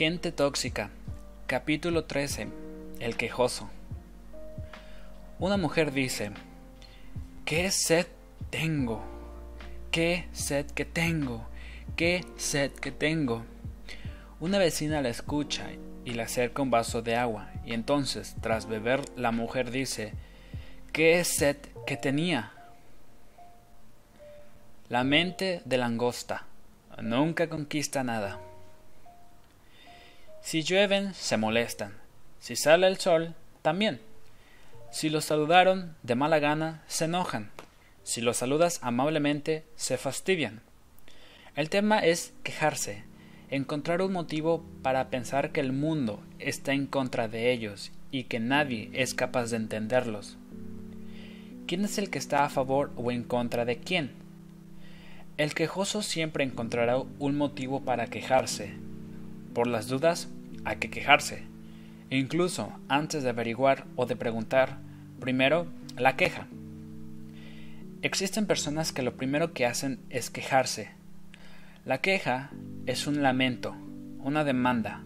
Gente tóxica. Capítulo 13. El quejoso. Una mujer dice, ¿qué sed tengo? ¿Qué sed que tengo? ¿Qué sed que tengo? Una vecina la escucha y le acerca un vaso de agua, y entonces, tras beber, la mujer dice, ¿qué sed que tenía? La mente de langosta nunca conquista nada. Si llueven, se molestan. Si sale el sol, también. Si los saludaron de mala gana, se enojan. Si los saludas amablemente, se fastidian. El tema es quejarse, encontrar un motivo para pensar que el mundo está en contra de ellos y que nadie es capaz de entenderlos. ¿Quién es el que está a favor o en contra de quién? El quejoso siempre encontrará un motivo para quejarse. Por las dudas, hay que quejarse. E incluso antes de averiguar o de preguntar, primero la queja. Existen personas que lo primero que hacen es quejarse. La queja es un lamento, una demanda,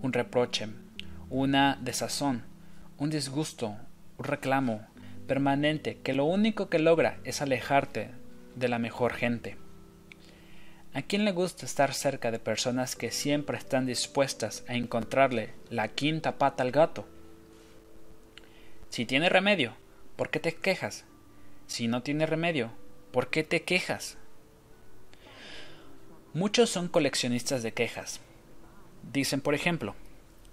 un reproche, una desazón, un disgusto, un reclamo permanente que lo único que logra es alejarte de la mejor gente. ¿A quién le gusta estar cerca de personas que siempre están dispuestas a encontrarle la quinta pata al gato? Si tiene remedio, ¿por qué te quejas? Si no tiene remedio, ¿por qué te quejas? Muchos son coleccionistas de quejas. Dicen, por ejemplo,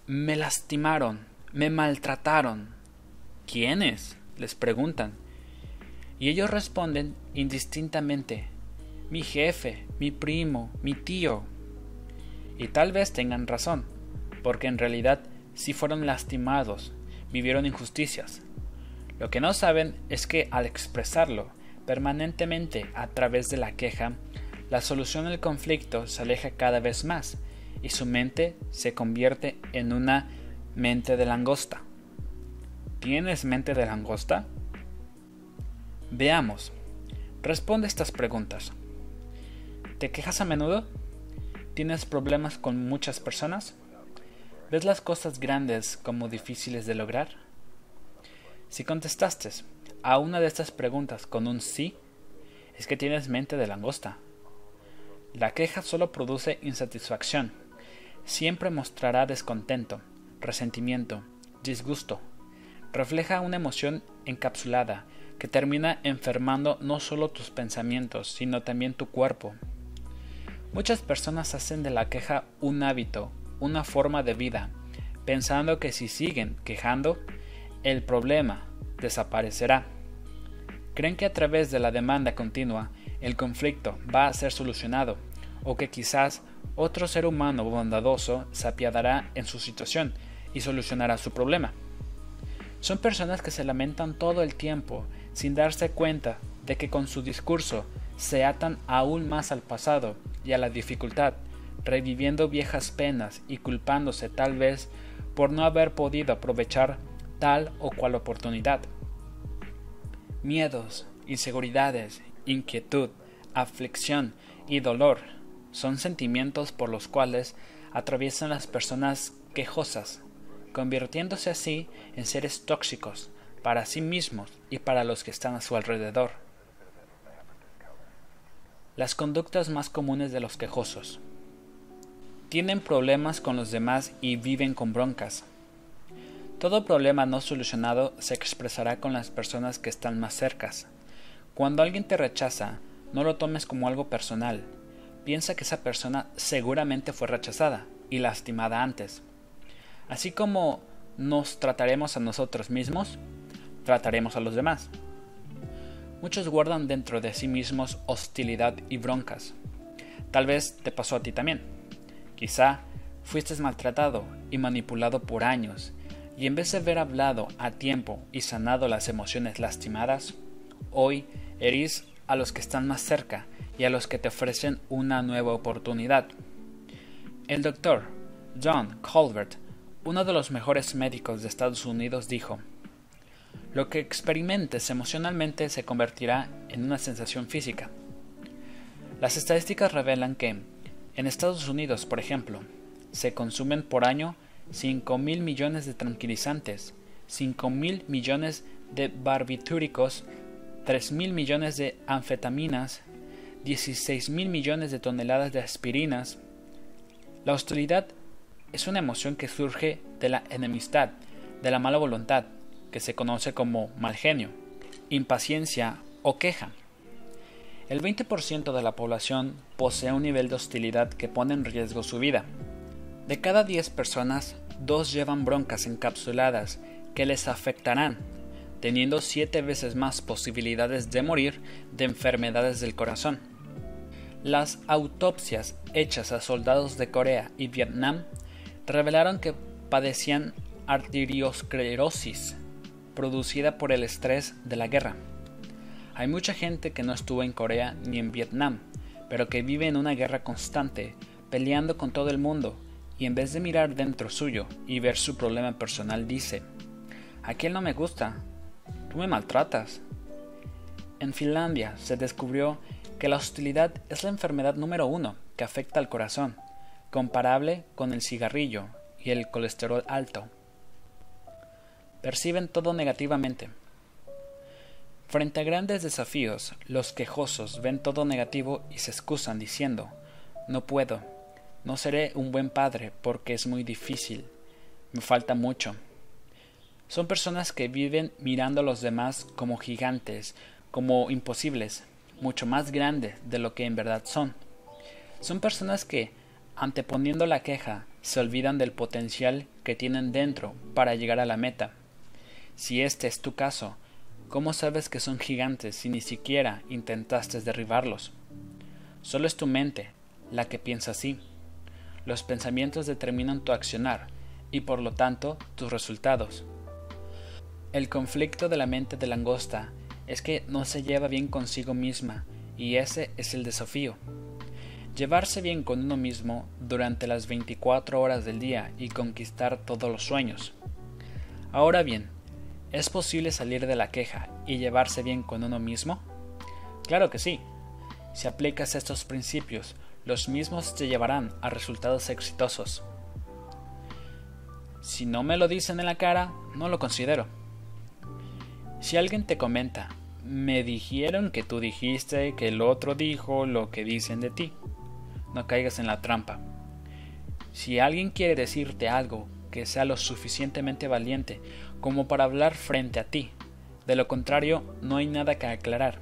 me lastimaron, me maltrataron. ¿Quiénes? les preguntan. Y ellos responden indistintamente, mi jefe, mi primo, mi tío. Y tal vez tengan razón, porque en realidad sí fueron lastimados, vivieron injusticias. Lo que no saben es que al expresarlo permanentemente a través de la queja, la solución del conflicto se aleja cada vez más y su mente se convierte en una mente de langosta. ¿Tienes mente de langosta? Veamos. Responde estas preguntas. ¿Te quejas a menudo? ¿Tienes problemas con muchas personas? ¿Ves las cosas grandes como difíciles de lograr? Si contestaste a una de estas preguntas con un sí, es que tienes mente de langosta. La queja solo produce insatisfacción. Siempre mostrará descontento, resentimiento, disgusto. Refleja una emoción encapsulada que termina enfermando no solo tus pensamientos, sino también tu cuerpo, Muchas personas hacen de la queja un hábito, una forma de vida, pensando que si siguen quejando, el problema desaparecerá. Creen que a través de la demanda continua el conflicto va a ser solucionado, o que quizás otro ser humano bondadoso se apiadará en su situación y solucionará su problema. Son personas que se lamentan todo el tiempo sin darse cuenta de que con su discurso se atan aún más al pasado y a la dificultad, reviviendo viejas penas y culpándose tal vez por no haber podido aprovechar tal o cual oportunidad. Miedos, inseguridades, inquietud, aflicción y dolor son sentimientos por los cuales atraviesan las personas quejosas, convirtiéndose así en seres tóxicos para sí mismos y para los que están a su alrededor. Las conductas más comunes de los quejosos. Tienen problemas con los demás y viven con broncas. Todo problema no solucionado se expresará con las personas que están más cercas. Cuando alguien te rechaza, no lo tomes como algo personal. Piensa que esa persona seguramente fue rechazada y lastimada antes. Así como nos trataremos a nosotros mismos, trataremos a los demás. Muchos guardan dentro de sí mismos hostilidad y broncas. Tal vez te pasó a ti también. Quizá fuiste maltratado y manipulado por años, y en vez de haber hablado a tiempo y sanado las emociones lastimadas, hoy herís a los que están más cerca y a los que te ofrecen una nueva oportunidad. El doctor John Colbert, uno de los mejores médicos de Estados Unidos, dijo lo que experimentes emocionalmente se convertirá en una sensación física. Las estadísticas revelan que, en Estados Unidos, por ejemplo, se consumen por año 5 mil millones de tranquilizantes, 5 mil millones de barbitúricos, 3 mil millones de anfetaminas, 16 mil millones de toneladas de aspirinas. La hostilidad es una emoción que surge de la enemistad, de la mala voluntad, que se conoce como mal genio, impaciencia o queja. El 20% de la población posee un nivel de hostilidad que pone en riesgo su vida. De cada 10 personas, dos llevan broncas encapsuladas que les afectarán, teniendo 7 veces más posibilidades de morir de enfermedades del corazón. Las autopsias hechas a soldados de Corea y Vietnam revelaron que padecían arteriosclerosis producida por el estrés de la guerra. Hay mucha gente que no estuvo en Corea ni en Vietnam, pero que vive en una guerra constante, peleando con todo el mundo, y en vez de mirar dentro suyo y ver su problema personal dice, aquel no me gusta, tú me maltratas. En Finlandia se descubrió que la hostilidad es la enfermedad número uno que afecta al corazón, comparable con el cigarrillo y el colesterol alto. Perciben todo negativamente. Frente a grandes desafíos, los quejosos ven todo negativo y se excusan diciendo, no puedo, no seré un buen padre porque es muy difícil, me falta mucho. Son personas que viven mirando a los demás como gigantes, como imposibles, mucho más grandes de lo que en verdad son. Son personas que, anteponiendo la queja, se olvidan del potencial que tienen dentro para llegar a la meta. Si este es tu caso, ¿cómo sabes que son gigantes si ni siquiera intentaste derribarlos? Solo es tu mente la que piensa así. Los pensamientos determinan tu accionar y por lo tanto tus resultados. El conflicto de la mente de langosta es que no se lleva bien consigo misma y ese es el desafío. Llevarse bien con uno mismo durante las 24 horas del día y conquistar todos los sueños. Ahora bien, ¿es posible salir de la queja y llevarse bien con uno mismo? Claro que sí. Si aplicas estos principios, los mismos te llevarán a resultados exitosos. Si no me lo dicen en la cara, no lo considero. Si alguien te comenta, me dijeron que tú dijiste que el otro dijo lo que dicen de ti, no caigas en la trampa. Si alguien quiere decirte algo que sea lo suficientemente valiente como para hablar frente a ti, de lo contrario no hay nada que aclarar.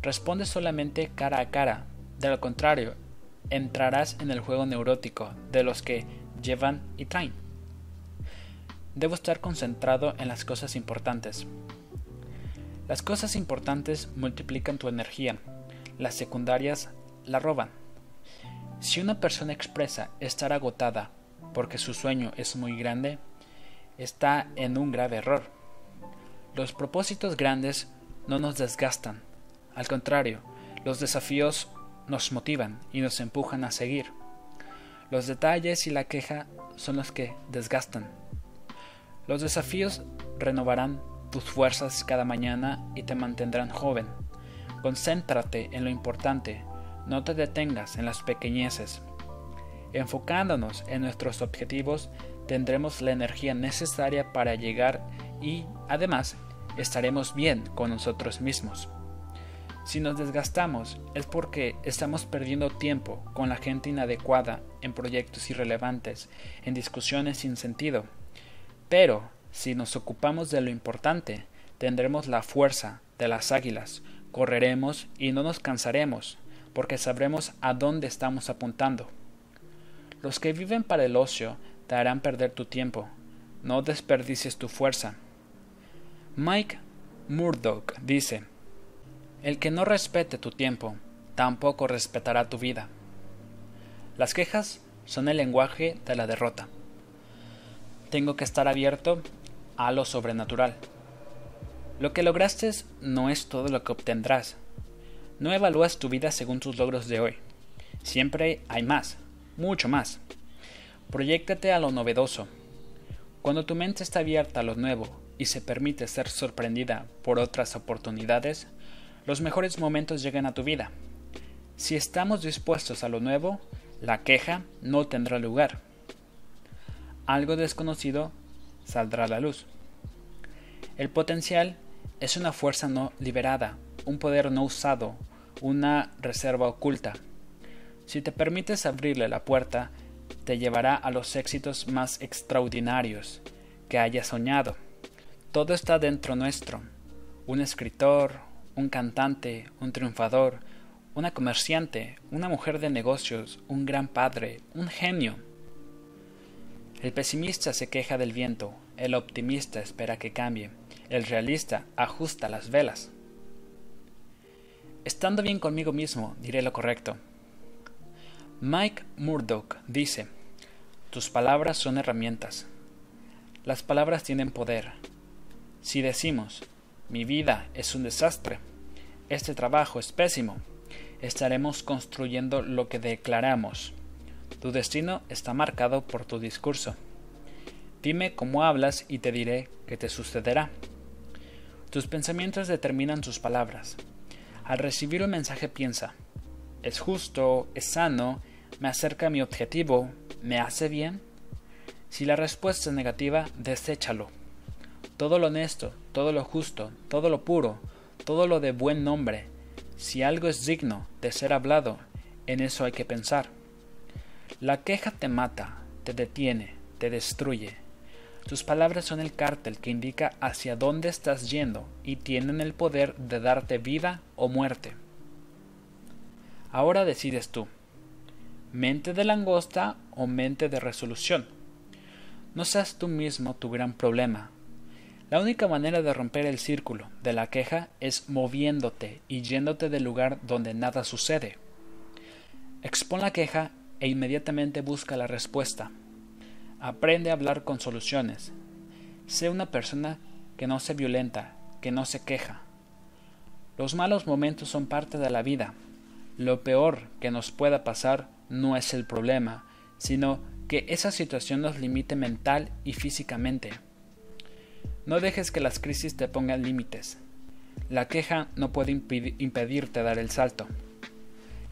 Responde solamente cara a cara, de lo contrario entrarás en el juego neurótico de los que llevan y traen. Debo estar concentrado en las cosas importantes. Las cosas importantes multiplican tu energía, las secundarias la roban. Si una persona expresa estar agotada porque su sueño es muy grande, está en un grave error. Los propósitos grandes no nos desgastan, al contrario, los desafíos nos motivan y nos empujan a seguir. Los detalles y la queja son los que desgastan. Los desafíos renovarán tus fuerzas cada mañana y te mantendrán joven. Concéntrate en lo importante, no te detengas en las pequeñeces. Enfocándonos en nuestros objetivos, tendremos la energía necesaria para llegar y, además, estaremos bien con nosotros mismos. Si nos desgastamos es porque estamos perdiendo tiempo con la gente inadecuada en proyectos irrelevantes, en discusiones sin sentido. Pero si nos ocupamos de lo importante, tendremos la fuerza de las águilas, correremos y no nos cansaremos, porque sabremos a dónde estamos apuntando. Los que viven para el ocio te harán perder tu tiempo, no desperdicies tu fuerza. Mike Murdoch dice, el que no respete tu tiempo, tampoco respetará tu vida. Las quejas son el lenguaje de la derrota. Tengo que estar abierto a lo sobrenatural. Lo que lograste no es todo lo que obtendrás. No evalúas tu vida según tus logros de hoy. Siempre hay más, mucho más. Proyéctate a lo novedoso. Cuando tu mente está abierta a lo nuevo y se permite ser sorprendida por otras oportunidades, los mejores momentos llegan a tu vida. Si estamos dispuestos a lo nuevo, la queja no tendrá lugar. algo desconocido saldrá a la luz. El potencial es una fuerza no liberada, un poder no usado, una reserva oculta. Si te permites abrirle la puerta, te llevará a los éxitos más extraordinarios que hayas soñado. Todo está dentro nuestro. Un escritor, un cantante, un triunfador, una comerciante, una mujer de negocios, un gran padre, un genio. El pesimista se queja del viento, el optimista espera que cambie, el realista ajusta las velas. Estando bien conmigo mismo, diré lo correcto. Mike Murdoch dice, tus palabras son herramientas. Las palabras tienen poder. Si decimos, mi vida es un desastre, este trabajo es pésimo, estaremos construyendo lo que declaramos. Tu destino está marcado por tu discurso. Dime cómo hablas y te diré qué te sucederá. Tus pensamientos determinan tus palabras. Al recibir un mensaje piensa, ¿es justo? ¿Es sano? ¿Me acerca a mi objetivo? ¿Me hace bien? Si la respuesta es negativa, deséchalo. Todo lo honesto, todo lo justo, todo lo puro, todo lo de buen nombre, si algo es digno de ser hablado, en eso hay que pensar. La queja te mata, te detiene, te destruye. Tus palabras son el cártel que indica hacia dónde estás yendo y tienen el poder de darte vida o muerte. Ahora decides tú. Mente de langosta o mente de resolución. No seas tú mismo tu gran problema, la única manera de romper el círculo de la queja es moviéndote y yéndote del lugar donde nada sucede. Expon la queja e inmediatamente busca la respuesta. Aprende a hablar con soluciones. Sé una persona que no se violenta, que no se queja. Los malos momentos son parte de la vida. Lo peor que nos pueda pasar no es el problema, sino que esa situación nos limite mental y físicamente. No dejes que las crisis te pongan límites. La queja no puede impedirte dar el salto.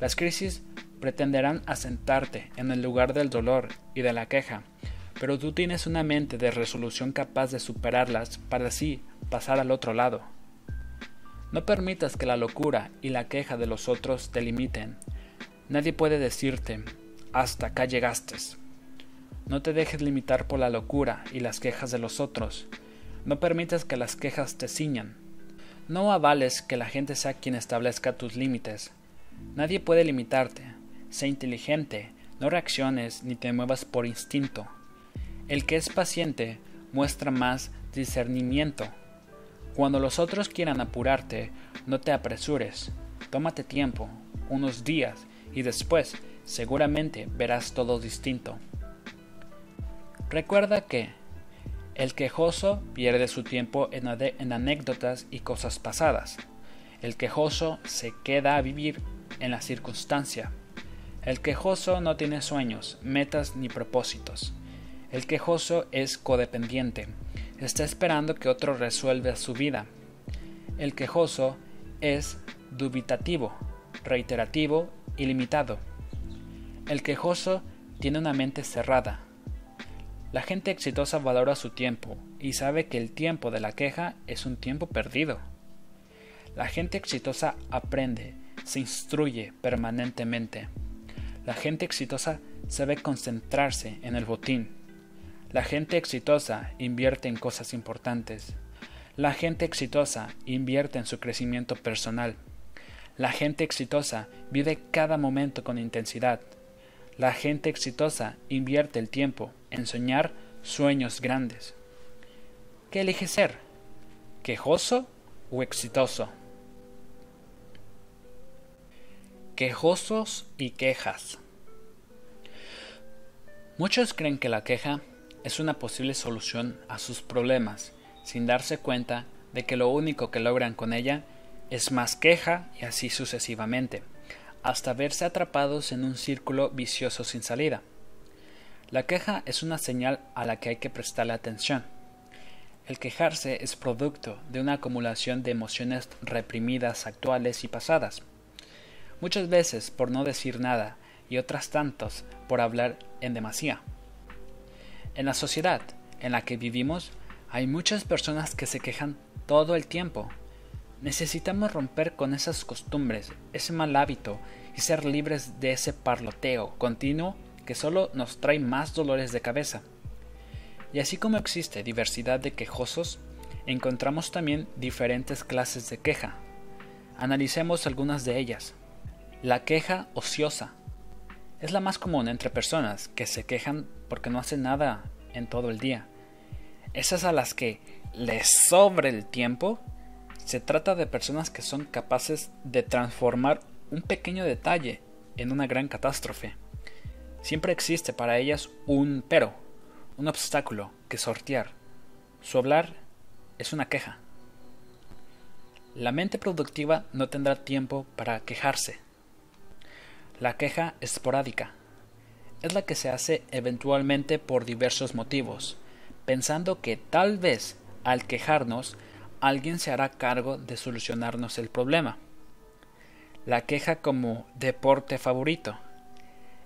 Las crisis pretenderán asentarte en el lugar del dolor y de la queja, pero tú tienes una mente de resolución capaz de superarlas para así pasar al otro lado. No permitas que la locura y la queja de los otros te limiten. Nadie puede decirte, hasta acá llegaste. No te dejes limitar por la locura y las quejas de los otros. No permitas que las quejas te ciñan. No avales que la gente sea quien establezca tus límites. Nadie puede limitarte. Sé inteligente, no reacciones ni te muevas por instinto. El que es paciente muestra más discernimiento. Cuando los otros quieran apurarte, no te apresures. Tómate tiempo, unos días, y después seguramente verás todo distinto. Recuerda que el quejoso pierde su tiempo en, anécdotas y cosas pasadas. El quejoso se queda a vivir en la circunstancia. El quejoso no tiene sueños, metas ni propósitos. El quejoso es codependiente. Está esperando que otro resuelva su vida. El quejoso es dubitativo, reiterativo y limitado. El quejoso tiene una mente cerrada, la gente exitosa valora su tiempo y sabe que el tiempo de la queja es un tiempo perdido. La gente exitosa aprende, se instruye permanentemente. La gente exitosa sabe concentrarse en el botín. La gente exitosa invierte en cosas importantes. La gente exitosa invierte en su crecimiento personal. La gente exitosa vive cada momento con intensidad. La gente exitosa invierte el tiempo en soñar sueños grandes. ¿Qué elige ser? ¿Quejoso o exitoso? Quejosos y quejas. Muchos creen que la queja es una posible solución a sus problemas, sin darse cuenta de que lo único que logran con ella es más queja y así sucesivamente hasta verse atrapados en un círculo vicioso sin salida. La queja es una señal a la que hay que prestarle atención. El quejarse es producto de una acumulación de emociones reprimidas actuales y pasadas, muchas veces por no decir nada y otras tantas por hablar en demasía. En la sociedad en la que vivimos hay muchas personas que se quejan todo el tiempo. Necesitamos romper con esas costumbres, ese mal hábito y ser libres de ese parloteo continuo que solo nos trae más dolores de cabeza. Y así como existe diversidad de quejosos, encontramos también diferentes clases de queja. Analicemos algunas de ellas. La queja ociosa. Es la más común entre personas que se quejan porque no hacen nada en todo el día. Esas a las que les sobra el tiempo, se trata de personas que son capaces de transformar un pequeño detalle en una gran catástrofe. Siempre existe para ellas un pero, un obstáculo que sortear. Su hablar es una queja. La mente productiva no tendrá tiempo para quejarse. La queja esporádica es la que se hace eventualmente por diversos motivos, pensando que tal vez al quejarnos alguien se hará cargo de solucionarnos el problema. La queja como deporte favorito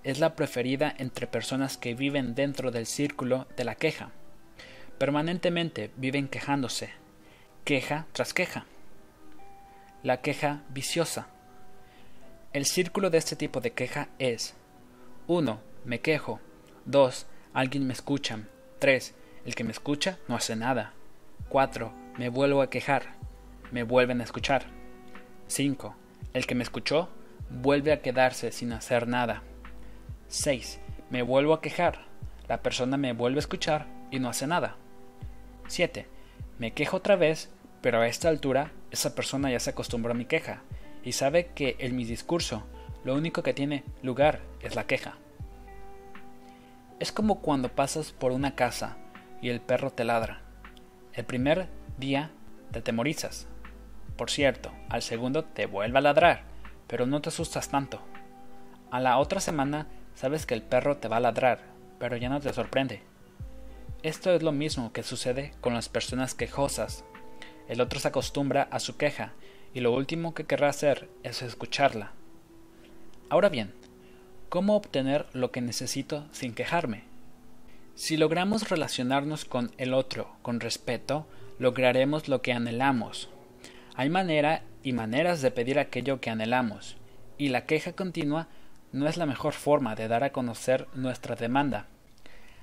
es la preferida entre personas que viven dentro del círculo de la queja. Permanentemente viven quejándose, queja tras queja. La queja viciosa. El círculo de este tipo de queja es 1. Me quejo. 2. Alguien me escucha. 3. El que me escucha no hace nada. 4. Me vuelvo a quejar. Me vuelven a escuchar. 5. El que me escuchó vuelve a quedarse sin hacer nada. 6. Me vuelvo a quejar. La persona me vuelve a escuchar y no hace nada. 7. Me quejo otra vez, pero a esta altura esa persona ya se acostumbró a mi queja y sabe que en mi discurso lo único que tiene lugar es la queja. Es como cuando pasas por una casa y el perro te ladra. El primer día te temorizas. Por cierto, al segundo te vuelve a ladrar, pero no te asustas tanto. A la otra semana Sabes que el perro te va a ladrar, pero ya no te sorprende. Esto es lo mismo que sucede con las personas quejosas. El otro se acostumbra a su queja y lo último que querrá hacer es escucharla. Ahora bien, ¿cómo obtener lo que necesito sin quejarme? Si logramos relacionarnos con el otro con respeto, lograremos lo que anhelamos. Hay manera y maneras de pedir aquello que anhelamos, y la queja continua no es la mejor forma de dar a conocer nuestra demanda.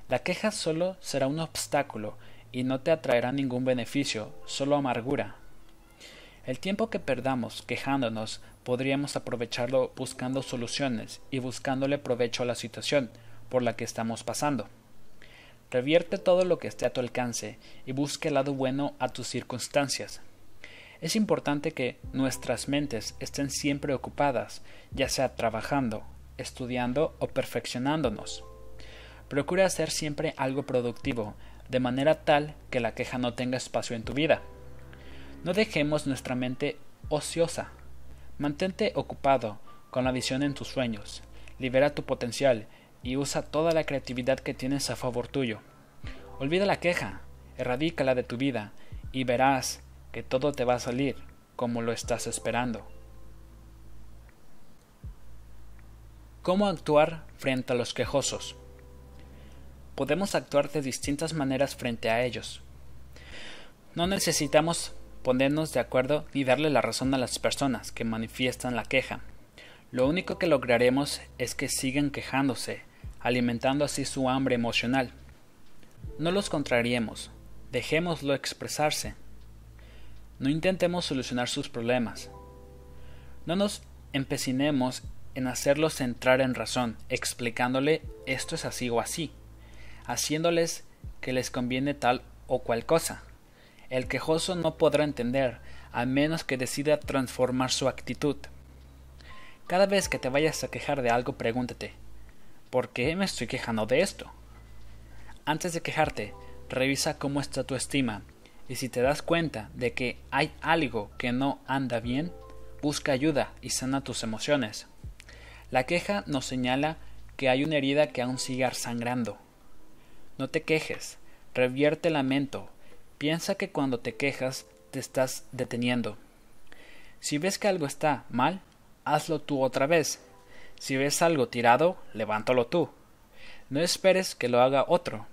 La queja solo será un obstáculo y no te atraerá ningún beneficio, solo amargura. El tiempo que perdamos quejándonos podríamos aprovecharlo buscando soluciones y buscándole provecho a la situación por la que estamos pasando. Revierte todo lo que esté a tu alcance y busque el lado bueno a tus circunstancias. Es importante que nuestras mentes estén siempre ocupadas, ya sea trabajando, estudiando o perfeccionándonos. Procura hacer siempre algo productivo, de manera tal que la queja no tenga espacio en tu vida. No dejemos nuestra mente ociosa. Mantente ocupado con la visión en tus sueños. Libera tu potencial y usa toda la creatividad que tienes a favor tuyo. Olvida la queja, erradícala de tu vida y verás que todo te va a salir como lo estás esperando. ¿Cómo actuar frente a los quejosos? Podemos actuar de distintas maneras frente a ellos. No necesitamos ponernos de acuerdo ni darle la razón a las personas que manifiestan la queja. Lo único que lograremos es que sigan quejándose, alimentando así su hambre emocional. No los contrariemos, dejémoslo expresarse. No intentemos solucionar sus problemas. No nos empecinemos en hacerlos entrar en razón, explicándole esto es así o así, haciéndoles que les conviene tal o cual cosa. El quejoso no podrá entender, a menos que decida transformar su actitud. Cada vez que te vayas a quejar de algo, pregúntate, ¿por qué me estoy quejando de esto? Antes de quejarte, revisa cómo está tu estima, y si te das cuenta de que hay algo que no anda bien, busca ayuda y sana tus emociones. La queja nos señala que hay una herida que aún sigue sangrando. No te quejes, revierte el lamento, piensa que cuando te quejas te estás deteniendo. Si ves que algo está mal, hazlo tú otra vez. Si ves algo tirado, levántalo tú. No esperes que lo haga otro.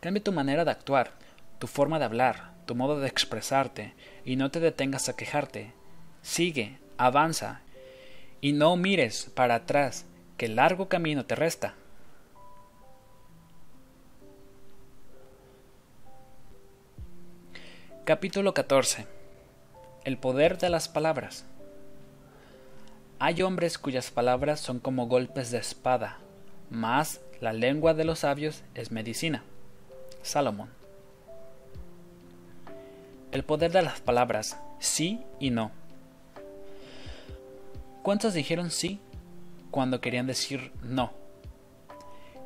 Cambia tu manera de actuar, tu forma de hablar, tu modo de expresarte, y no te detengas a quejarte. Sigue, avanza, y no mires para atrás, que largo camino te resta. Capítulo 14 El poder de las palabras. Hay hombres cuyas palabras son como golpes de espada, mas la lengua de los sabios es medicina. Salomón. El poder de las palabras, sí y no. ¿Cuántos dijeron sí cuando querían decir no?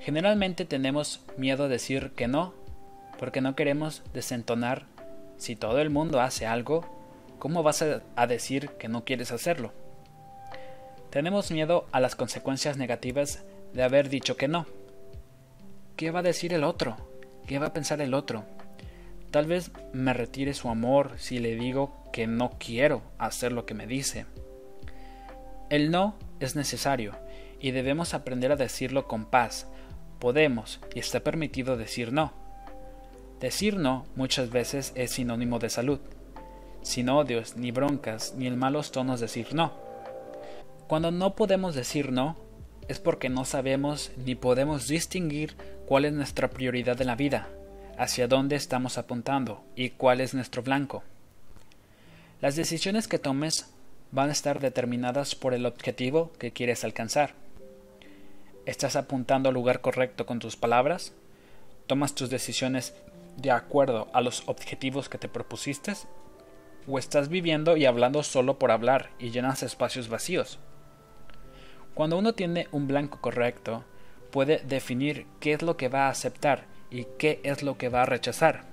Generalmente tenemos miedo a decir que no porque no queremos desentonar si todo el mundo hace algo, ¿cómo vas a, decir que no quieres hacerlo? Tenemos miedo a las consecuencias negativas de haber dicho que no. ¿Qué va a decir el otro? ¿Qué va a pensar el otro? Tal vez me retire su amor si le digo que no quiero hacer lo que me dice. El no es necesario y debemos aprender a decirlo con paz. Podemos y está permitido decir no Decir no muchas veces es sinónimo de salud, sin odios, ni broncas, ni en malos tonos decir no. Cuando no podemos decir no, es porque no sabemos ni podemos distinguir cuál es nuestra prioridad en la vida, hacia dónde estamos apuntando y cuál es nuestro blanco. Las decisiones que tomes van a estar determinadas por el objetivo que quieres alcanzar. ¿Estás apuntando al lugar correcto con tus palabras? ¿Tomas tus decisiones de acuerdo a los objetivos que te propusiste? ¿O estás viviendo y hablando solo por hablar y llenas espacios vacíos? Cuando uno tiene un blanco correcto, puede definir qué es lo que va a aceptar y qué es lo que va a rechazar.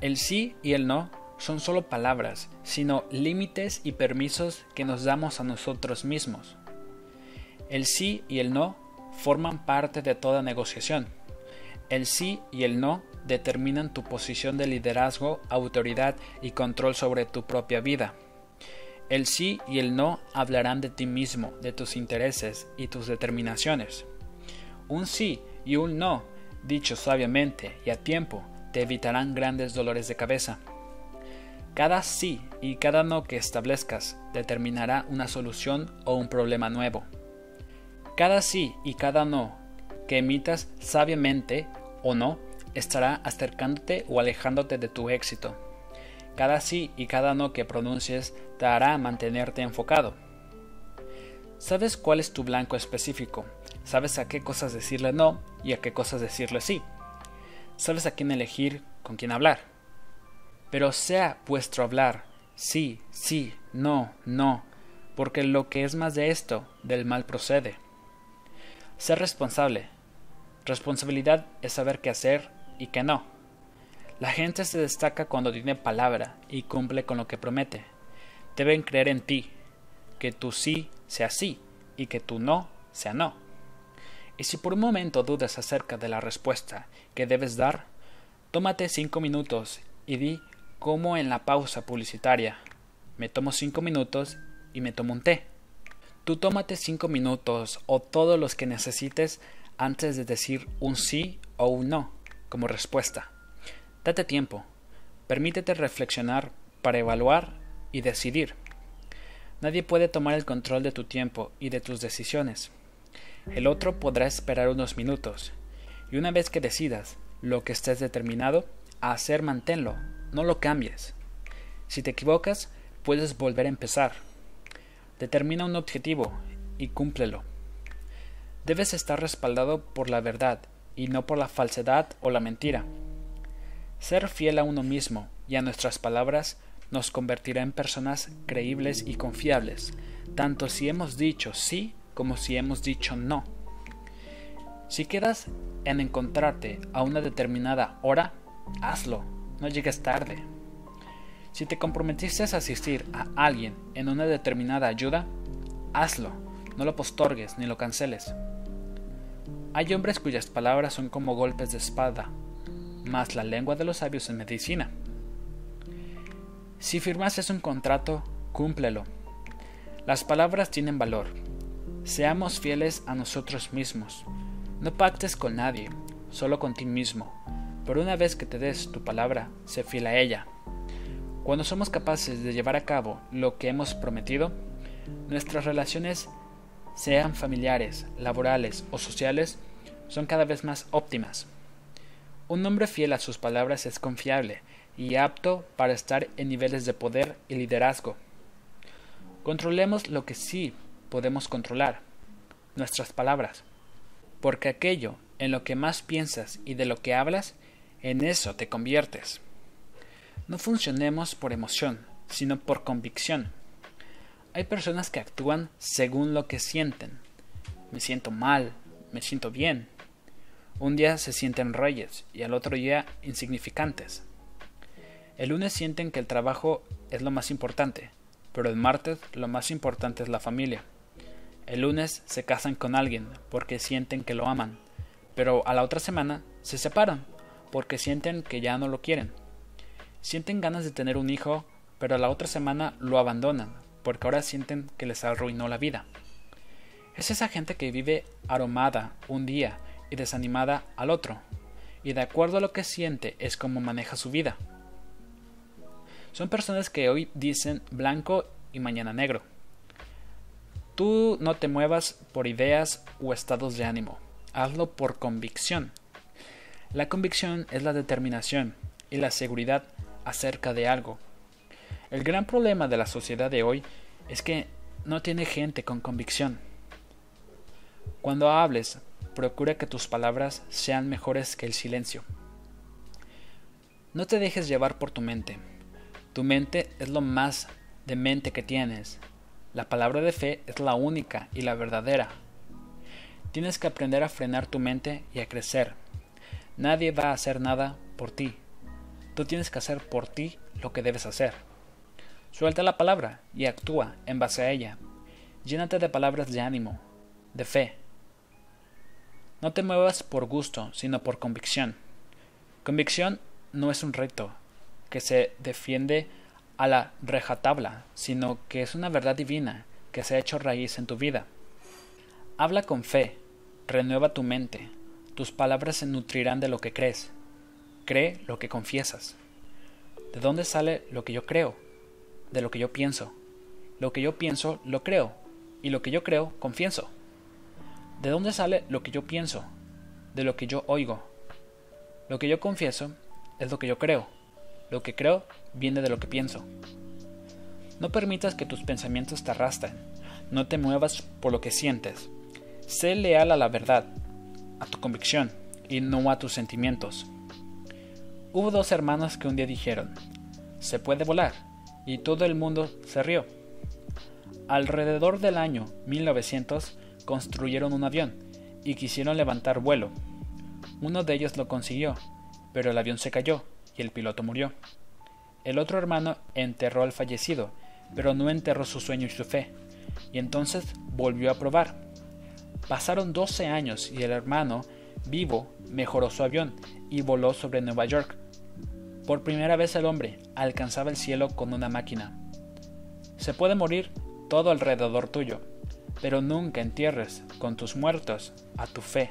El sí y el no son solo palabras, sino límites y permisos que nos damos a nosotros mismos. El sí y el no forman parte de toda negociación. El sí y el no determinan tu posición de liderazgo, autoridad y control sobre tu propia vida. El sí y el no hablarán de ti mismo, de tus intereses y tus determinaciones. Un sí y un no, dicho sabiamente y a tiempo, te evitarán grandes dolores de cabeza. Cada sí y cada no que establezcas determinará una solución o un problema nuevo. Cada sí y cada no que emitas sabiamente o no estará acercándote o alejándote de tu éxito. Cada sí y cada no que pronuncies te hará mantenerte enfocado. Sabes cuál es tu blanco específico, sabes a qué cosas decirle no y a qué cosas decirle sí. Sabes a quién elegir, con quién hablar. Pero sea vuestro hablar sí, sí, no, no, porque lo que es más de esto, del mal procede. Ser responsable. Responsabilidad es saber qué hacer y que no. La gente se destaca cuando tiene palabra y cumple con lo que promete. Deben creer en ti, que tu sí sea sí y que tu no sea no. Y si por un momento dudas acerca de la respuesta que debes dar, tómate cinco minutos y di como en la pausa publicitaria. Me tomo cinco minutos y me tomo un té. Tú tómate cinco minutos o todos los que necesites antes de decir un sí o un no como respuesta. Date tiempo, permítete reflexionar para evaluar y decidir. Nadie puede tomar el control de tu tiempo y de tus decisiones. El otro podrá esperar unos minutos, y una vez que decidas lo que estés determinado a hacer, manténlo, no lo cambies. Si te equivocas, puedes volver a empezar. Determina un objetivo y cúmplelo. Debes estar respaldado por la verdad y no por la falsedad o la mentira. Ser fiel a uno mismo y a nuestras palabras nos convertirá en personas creíbles y confiables, tanto si hemos dicho sí como si hemos dicho no. Si quedas en encontrarte a una determinada hora, hazlo, no llegues tarde. Si te comprometiste a asistir a alguien en una determinada ayuda, hazlo, no lo postorgues ni lo canceles. Hay hombres cuyas palabras son como golpes de espada, mas la lengua de los sabios es medicina. Si firmases un contrato, cúmplelo. Las palabras tienen valor. Seamos fieles a nosotros mismos. No pactes con nadie, solo con ti mismo. pero una vez que te des tu palabra, sé fiel a ella. Cuando somos capaces de llevar a cabo lo que hemos prometido, nuestras relaciones, sean familiares, laborales o sociales, son cada vez más óptimas. Un hombre fiel a sus palabras es confiable y apto para estar en niveles de poder y liderazgo. Controlemos lo que sí podemos controlar, nuestras palabras, porque aquello en lo que más piensas y de lo que hablas, en eso te conviertes. No funcionemos por emoción, sino por convicción. Hay personas que actúan según lo que sienten. Me siento mal, me siento bien. Un día se sienten reyes y al otro día insignificantes. El lunes sienten que el trabajo es lo más importante, pero el martes lo más importante es la familia. El lunes se casan con alguien porque sienten que lo aman, pero a la otra semana se separan porque sienten que ya no lo quieren. Sienten ganas de tener un hijo, pero a la otra semana lo abandonan porque ahora sienten que les arruinó la vida. Es esa gente que vive aromada un día y desanimada al otro, y de acuerdo a lo que siente es como maneja su vida. Son personas que hoy dicen blanco y mañana negro. Tú no te muevas por ideas o estados de ánimo, hazlo por convicción. La convicción es la determinación y la seguridad acerca de algo. El gran problema de la sociedad de hoy es que no tiene gente con convicción. Cuando hables, procura que tus palabras sean mejores que el silencio. No te dejes llevar por tu mente. Tu mente es lo más de mente que tienes. La palabra de fe es la única y la verdadera. Tienes que aprender a frenar tu mente y a crecer. Nadie va a hacer nada por ti. Tú tienes que hacer por ti lo que debes hacer. Suelta la palabra y actúa en base a ella. Llénate de palabras de ánimo, de fe. No te muevas por gusto, sino por convicción. Convicción no es un reto, que se defiende a la rejatabla, sino que es una verdad divina que se ha hecho raíz en tu vida. Habla con fe, renueva tu mente, tus palabras se nutrirán de lo que crees. Cree lo que confiesas. ¿De dónde sale lo que yo creo? De lo que yo pienso. Lo que yo pienso, lo creo. Y lo que yo creo, confieso. ¿De dónde sale lo que yo pienso? De lo que yo oigo. Lo que yo confieso es lo que yo creo. Lo que creo viene de lo que pienso. No permitas que tus pensamientos te arrastren. No te muevas por lo que sientes. Sé leal a la verdad, a tu convicción y no a tus sentimientos. Hubo dos hermanos que un día dijeron, se puede volar, y todo el mundo se rió. Alrededor del año 1900 construyeron un avión y quisieron levantar vuelo. Uno de ellos lo consiguió, pero el avión se cayó y el piloto murió. El otro hermano enterró al fallecido, pero no enterró su sueño y su fe, y entonces volvió a probar. Pasaron 12 años y el hermano, vivo, mejoró su avión y voló sobre Nueva York. Por primera vez el hombre alcanzaba el cielo con una máquina. Se puede morir todo alrededor tuyo, pero nunca entierres con tus muertos a tu fe.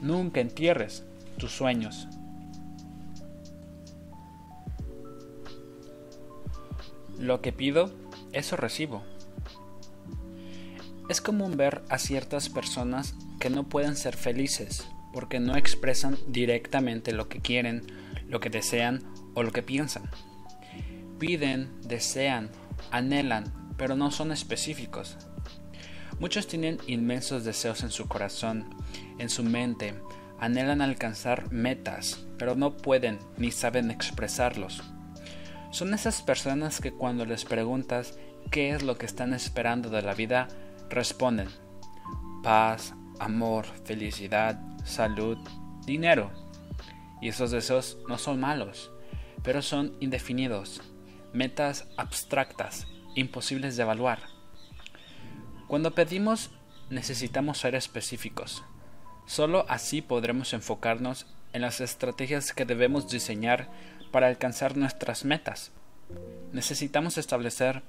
Nunca entierres tus sueños. Lo que pido, eso recibo. Es común ver a ciertas personas que no pueden ser felices porque no expresan directamente lo que quieren, lo que desean o lo que piensan. Piden, desean, anhelan, pero no son específicos. Muchos tienen inmensos deseos en su corazón, en su mente, anhelan alcanzar metas, pero no pueden ni saben expresarlos. Son esas personas que cuando les preguntas qué es lo que están esperando de la vida, responden paz, amor, felicidad, salud, dinero. Y esos deseos no son malos, pero son indefinidos, metas abstractas, imposibles de evaluar. Cuando pedimos necesitamos ser específicos. Solo así podremos enfocarnos en las estrategias que debemos diseñar para alcanzar nuestras metas. Necesitamos establecer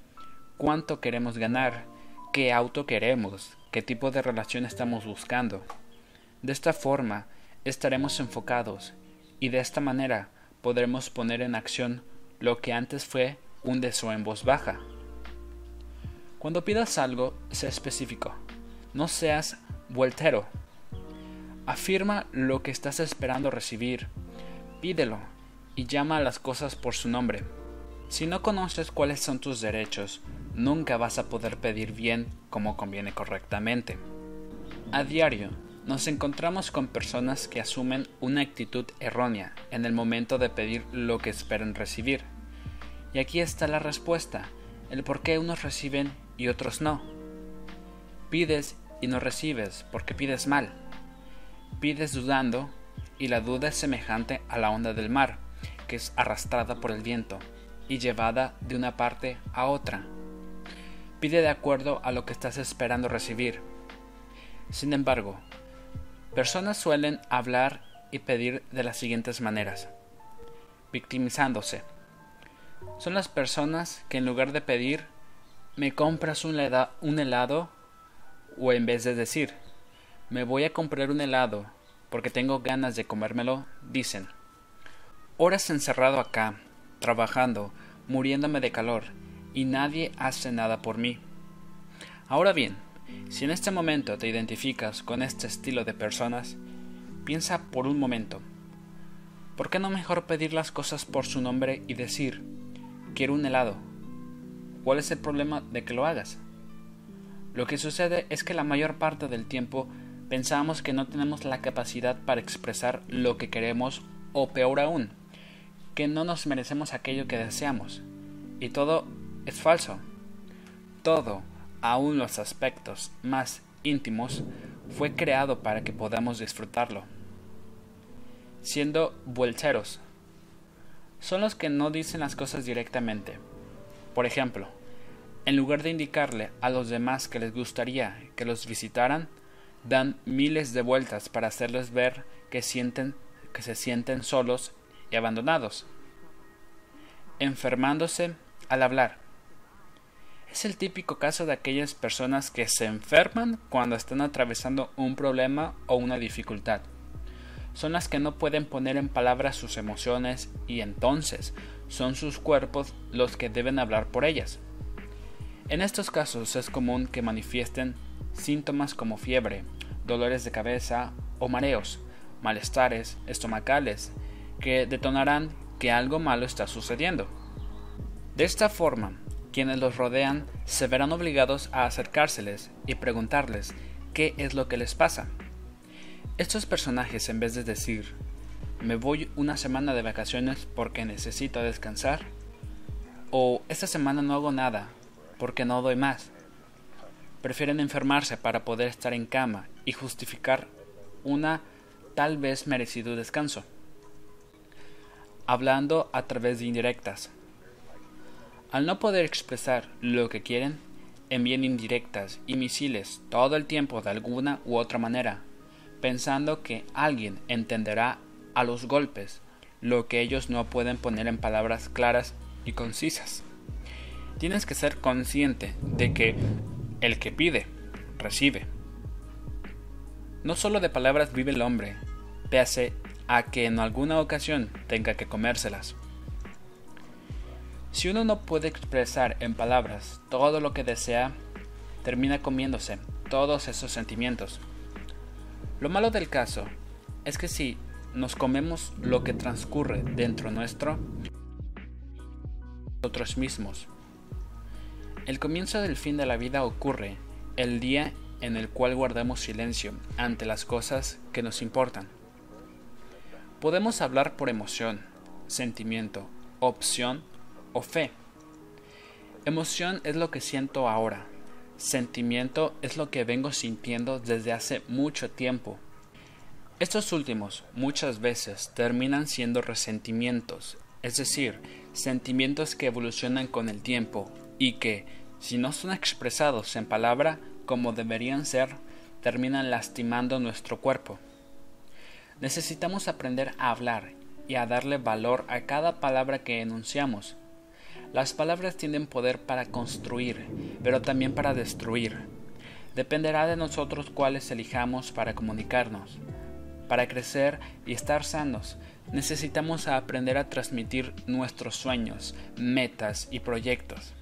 cuánto queremos ganar, qué auto queremos, qué tipo de relación estamos buscando. De esta forma estaremos enfocados y de esta manera podremos poner en acción lo que antes fue un deseo en voz baja. Cuando pidas algo, sé específico. No seas vueltero. Afirma lo que estás esperando recibir. Pídelo y llama a las cosas por su nombre. Si no conoces cuáles son tus derechos, nunca vas a poder pedir bien como conviene correctamente. A diario, nos encontramos con personas que asumen una actitud errónea en el momento de pedir lo que esperan recibir. Y aquí está la respuesta, el por qué unos reciben y otros no. Pides y no recibes porque pides mal. Pides dudando y la duda es semejante a la onda del mar, que es arrastrada por el viento y llevada de una parte a otra. Pide de acuerdo a lo que estás esperando recibir. Sin embargo, personas suelen hablar y pedir de las siguientes maneras. Victimizándose. Son las personas que en lugar de pedir, me compras un, helado, o en vez de decir, me voy a comprar un helado porque tengo ganas de comérmelo, dicen, horas encerrado acá, trabajando, muriéndome de calor, y nadie hace nada por mí. Ahora bien, si en este momento te identificas con este estilo de personas, piensa por un momento, ¿por qué no mejor pedir las cosas por su nombre y decir, quiero un helado? ¿Cuál es el problema de que lo hagas? Lo que sucede es que la mayor parte del tiempo pensamos que no tenemos la capacidad para expresar lo que queremos o peor aún, que no nos merecemos aquello que deseamos. Y todo es falso. Todo, aun los aspectos más íntimos, fue creado para que podamos disfrutarlo. Siendo vuelteros, son los que no dicen las cosas directamente. Por ejemplo, en lugar de indicarle a los demás que les gustaría que los visitaran, dan miles de vueltas para hacerles ver que sienten que se sienten solos y abandonados, enfermándose al hablar. Es el típico caso de aquellas personas que se enferman cuando están atravesando un problema o una dificultad. Son las que no pueden poner en palabras sus emociones y entonces son sus cuerpos los que deben hablar por ellas. En estos casos es común que manifiesten síntomas como fiebre, dolores de cabeza o mareos, malestares estomacales, que detonarán que algo malo está sucediendo. De esta forma, quienes los rodean se verán obligados a acercárseles y preguntarles qué es lo que les pasa. Estos personajes, en vez de decir, me voy una semana de vacaciones porque necesito descansar, o esta semana no hago nada porque no doy más, prefieren enfermarse para poder estar en cama y justificar una tal vez merecido descanso, hablando a través de indirectas. Al no poder expresar lo que quieren, envían indirectas y misiles todo el tiempo de alguna u otra manera, pensando que alguien entenderá a los golpes lo que ellos no pueden poner en palabras claras y concisas. Tienes que ser consciente de que el que pide, recibe. No solo de palabras vive el hombre, pese a que en alguna ocasión tenga que comérselas. Si uno no puede expresar en palabras todo lo que desea, termina comiéndose todos esos sentimientos. Lo malo del caso es que si nos comemos lo que transcurre dentro nuestro, nosotros mismos. El comienzo del fin de la vida ocurre el día en el cual guardamos silencio ante las cosas que nos importan. Podemos hablar por emoción, sentimiento, opción o fe. Emoción es lo que siento ahora. Sentimiento es lo que vengo sintiendo desde hace mucho tiempo. Estos últimos muchas veces terminan siendo resentimientos, es decir, sentimientos que evolucionan con el tiempo y que, si no son expresados en palabra, como deberían ser, terminan lastimando nuestro cuerpo. Necesitamos aprender a hablar y a darle valor a cada palabra que enunciamos. Las palabras tienen poder para construir, pero también para destruir. Dependerá de nosotros cuáles elijamos para comunicarnos. Para crecer y estar sanos, necesitamos aprender a transmitir nuestros sueños, metas y proyectos.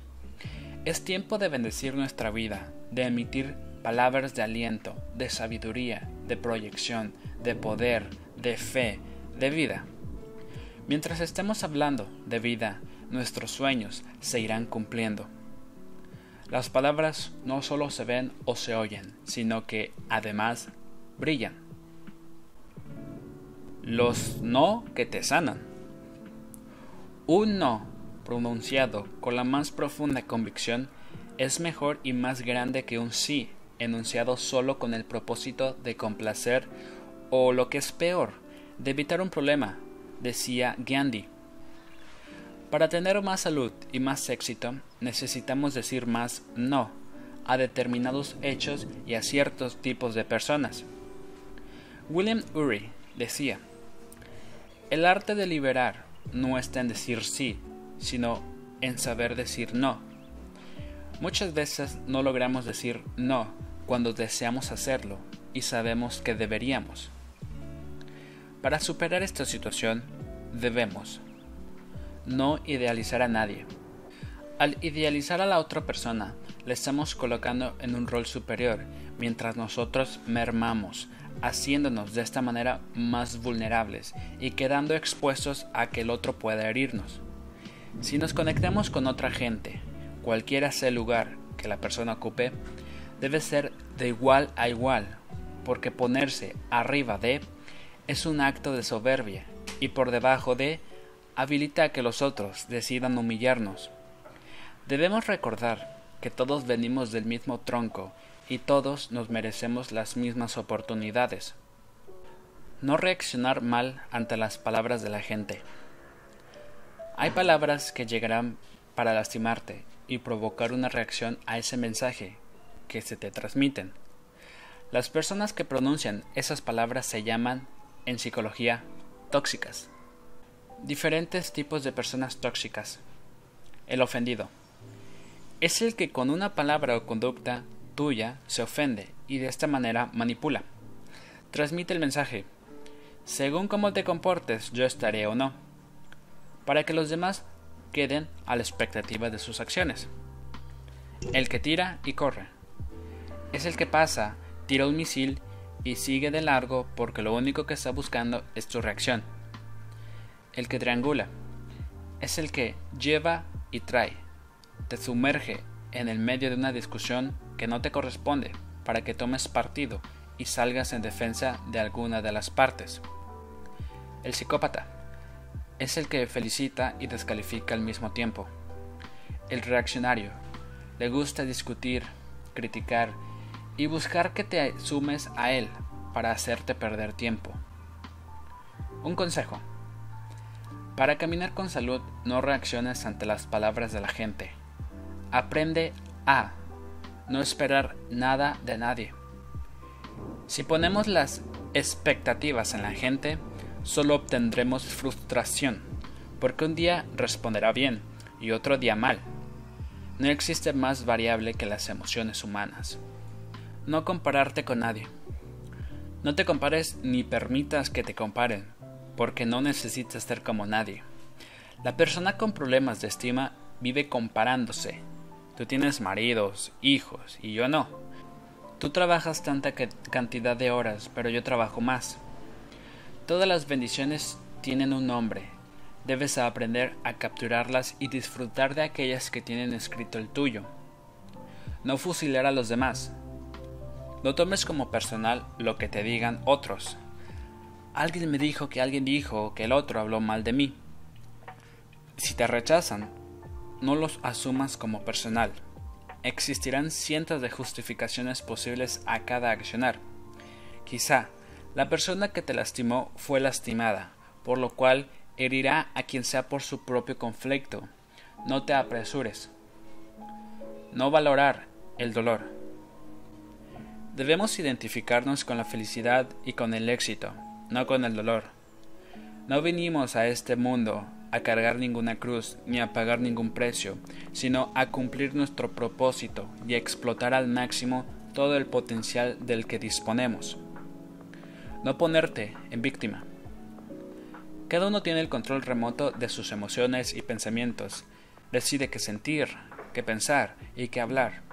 Es tiempo de bendecir nuestra vida, de emitir palabras de aliento, de sabiduría, de proyección, de poder, de fe, de vida. Mientras estemos hablando de vida, nuestros sueños se irán cumpliendo. Las palabras no solo se ven o se oyen, sino que además brillan. Los no que te sanan. Un no pronunciado con la más profunda convicción es mejor y más grande que un sí enunciado solo con el propósito de complacer o lo que es peor, de evitar un problema, decía Gandhi. Para tener más salud y más éxito, necesitamos decir más no a determinados hechos y a ciertos tipos de personas. William Ury decía, el arte de liberar no está en decir sí, sino en saber decir no. Muchas veces no logramos decir no cuando deseamos hacerlo y sabemos que deberíamos. Para superar esta situación, debemos no idealizar a nadie. Al idealizar a la otra persona, le estamos colocando en un rol superior, mientras nosotros mermamos, haciéndonos de esta manera más vulnerables y quedando expuestos a que el otro pueda herirnos. Si nos conectamos con otra gente, cualquiera sea el lugar que la persona ocupe, debe ser de igual a igual, porque ponerse arriba de es un acto de soberbia y por debajo de habilita a que los otros decidan humillarnos. Debemos recordar que todos venimos del mismo tronco y todos nos merecemos las mismas oportunidades. No reaccionar mal ante las palabras de la gente. Hay palabras que llegarán para lastimarte y provocar una reacción a ese mensaje que se te transmiten. Las personas que pronuncian esas palabras se llaman, en psicología, tóxicas. Diferentes tipos de personas tóxicas. El ofendido. Es el que con una palabra o conducta tuya se ofende y de esta manera manipula. Transmite el mensaje. Según cómo te comportes, yo estaré o no. Para que los demás queden a la expectativa de sus acciones. El que tira y corre es el que pasa, tira un misil y sigue de largo porque lo único que está buscando es tu reacción. El que triangula es el que lleva y trae, te sumerge en el medio de una discusión que no te corresponde para que tomes partido y salgas en defensa de alguna de las partes. El psicópata es el que felicita y descalifica al mismo tiempo. El reaccionario le gusta discutir, criticar y buscar que te sumes a él para hacerte perder tiempo. Un consejo. Para caminar con salud no reacciones ante las palabras de la gente. Aprende a no esperar nada de nadie. Si ponemos las expectativas en la gente, solo obtendremos frustración, porque un día responderá bien y otro día mal. No existe más variable que las emociones humanas no compararte con nadie. No te compares ni permitas que te comparen, porque no necesitas ser como nadie. La persona con problemas de estima vive comparándose. Tú tienes maridos, hijos, y yo no. Tú trabajas tanta cantidad de horas, pero yo trabajo más. Todas las bendiciones tienen un nombre. Debes aprender a capturarlas y disfrutar de aquellas que tienen escrito el tuyo. No fusilar a los demás, no tomes como personal lo que te digan otros. Alguien me dijo que alguien dijo que el otro habló mal de mí. Si te rechazan, no los asumas como personal. Existirán cientos de justificaciones posibles a cada accionar. Quizá la persona que te lastimó fue lastimada, por lo cual herirá a quien sea por su propio conflicto. No te apresures. No valorar el dolor. Debemos identificarnos con la felicidad y con el éxito, no con el dolor. No vinimos a este mundo a cargar ninguna cruz ni a pagar ningún precio, sino a cumplir nuestro propósito y explotar al máximo todo el potencial del que disponemos. no ponerte en víctima. Cada uno tiene el control remoto de sus emociones y pensamientos, decide qué sentir, qué pensar y qué hablar.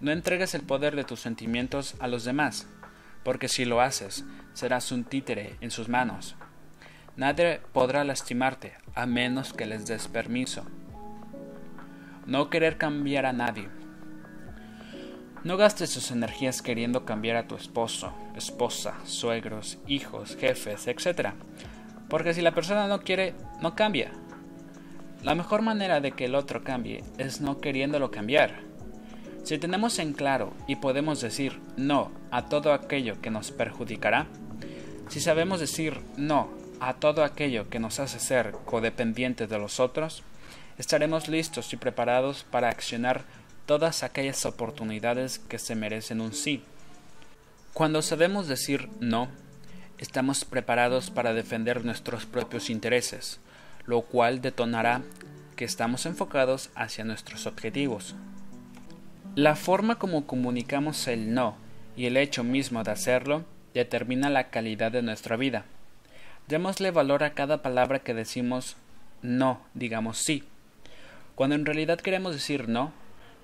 No entregues el poder de tus sentimientos a los demás, porque si lo haces, serás un títere en sus manos. Nadie podrá lastimarte a menos que les des permiso. No querer cambiar a nadie. No gastes tus energías queriendo cambiar a tu esposo, esposa, suegros, hijos, jefes, etc. Porque si la persona no quiere, no cambia. La mejor manera de que el otro cambie es no queriéndolo cambiar. Si tenemos en claro y podemos decir no a todo aquello que nos perjudicará, si sabemos decir no a todo aquello que nos hace ser codependientes de los otros, estaremos listos y preparados para accionar todas aquellas oportunidades que se merecen un sí. Cuando sabemos decir no, estamos preparados para defender nuestros propios intereses, lo cual detonará que estamos enfocados hacia nuestros objetivos. La forma como comunicamos el no y el hecho mismo de hacerlo determina la calidad de nuestra vida. Démosle valor a cada palabra que decimos no, digamos sí. Cuando en realidad queremos decir no,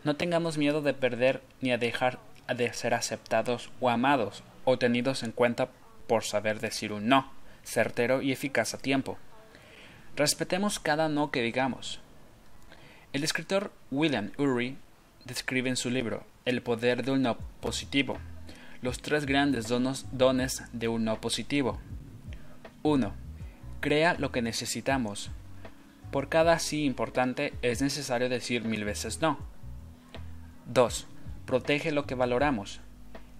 no tengamos miedo de perder ni a dejar de ser aceptados o amados o tenidos en cuenta por saber decir un no, certero y eficaz a tiempo. Respetemos cada no que digamos. El escritor William Ury describe en su libro El poder de un no positivo los tres grandes dones de un no positivo. 1. Crea lo que necesitamos. Por cada sí importante es necesario decir mil veces no. 2. Protege lo que valoramos.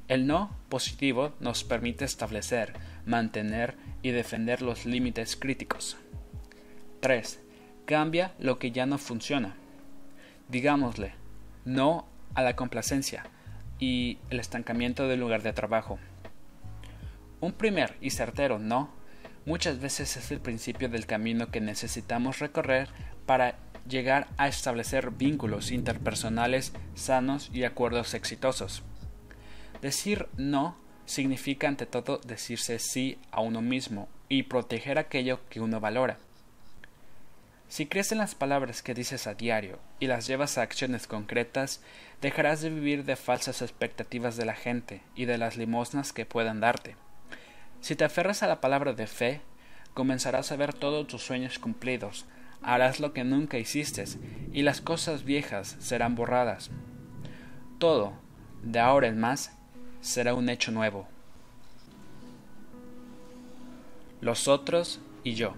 El no positivo nos permite establecer, mantener y defender los límites críticos. 3. Cambia lo que ya no funciona. Digámosle, no a la complacencia y el estancamiento del lugar de trabajo. Un primer y certero no muchas veces es el principio del camino que necesitamos recorrer para llegar a establecer vínculos interpersonales sanos y acuerdos exitosos. Decir no significa ante todo decirse sí a uno mismo y proteger aquello que uno valora. Si crees en las palabras que dices a diario y las llevas a acciones concretas, dejarás de vivir de falsas expectativas de la gente y de las limosnas que puedan darte. Si te aferras a la palabra de fe, comenzarás a ver todos tus sueños cumplidos, harás lo que nunca hiciste y las cosas viejas serán borradas. Todo, de ahora en más, será un hecho nuevo. Los otros y yo.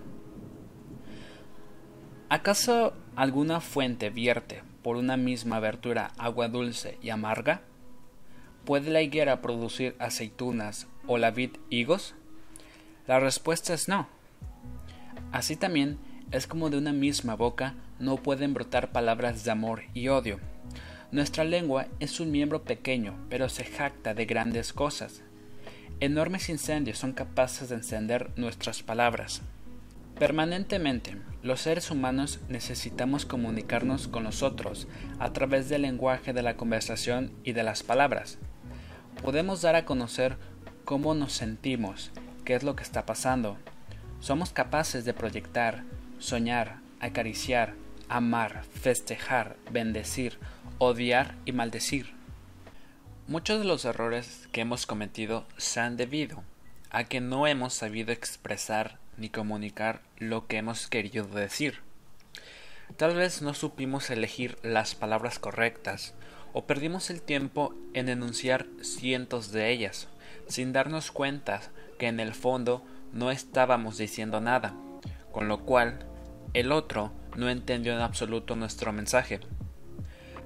¿Acaso alguna fuente vierte por una misma abertura agua dulce y amarga? ¿Puede la higuera producir aceitunas o la vid higos? La respuesta es no. Así también es como de una misma boca no pueden brotar palabras de amor y odio. Nuestra lengua es un miembro pequeño, pero se jacta de grandes cosas. Enormes incendios son capaces de encender nuestras palabras. Permanentemente, los seres humanos necesitamos comunicarnos con los otros a través del lenguaje de la conversación y de las palabras. Podemos dar a conocer cómo nos sentimos, qué es lo que está pasando. Somos capaces de proyectar, soñar, acariciar, amar, festejar, bendecir, odiar y maldecir. Muchos de los errores que hemos cometido se han debido a que no hemos sabido expresar ni comunicar lo que hemos querido decir. Tal vez no supimos elegir las palabras correctas o perdimos el tiempo en enunciar cientos de ellas, sin darnos cuenta que en el fondo no estábamos diciendo nada, con lo cual el otro no entendió en absoluto nuestro mensaje.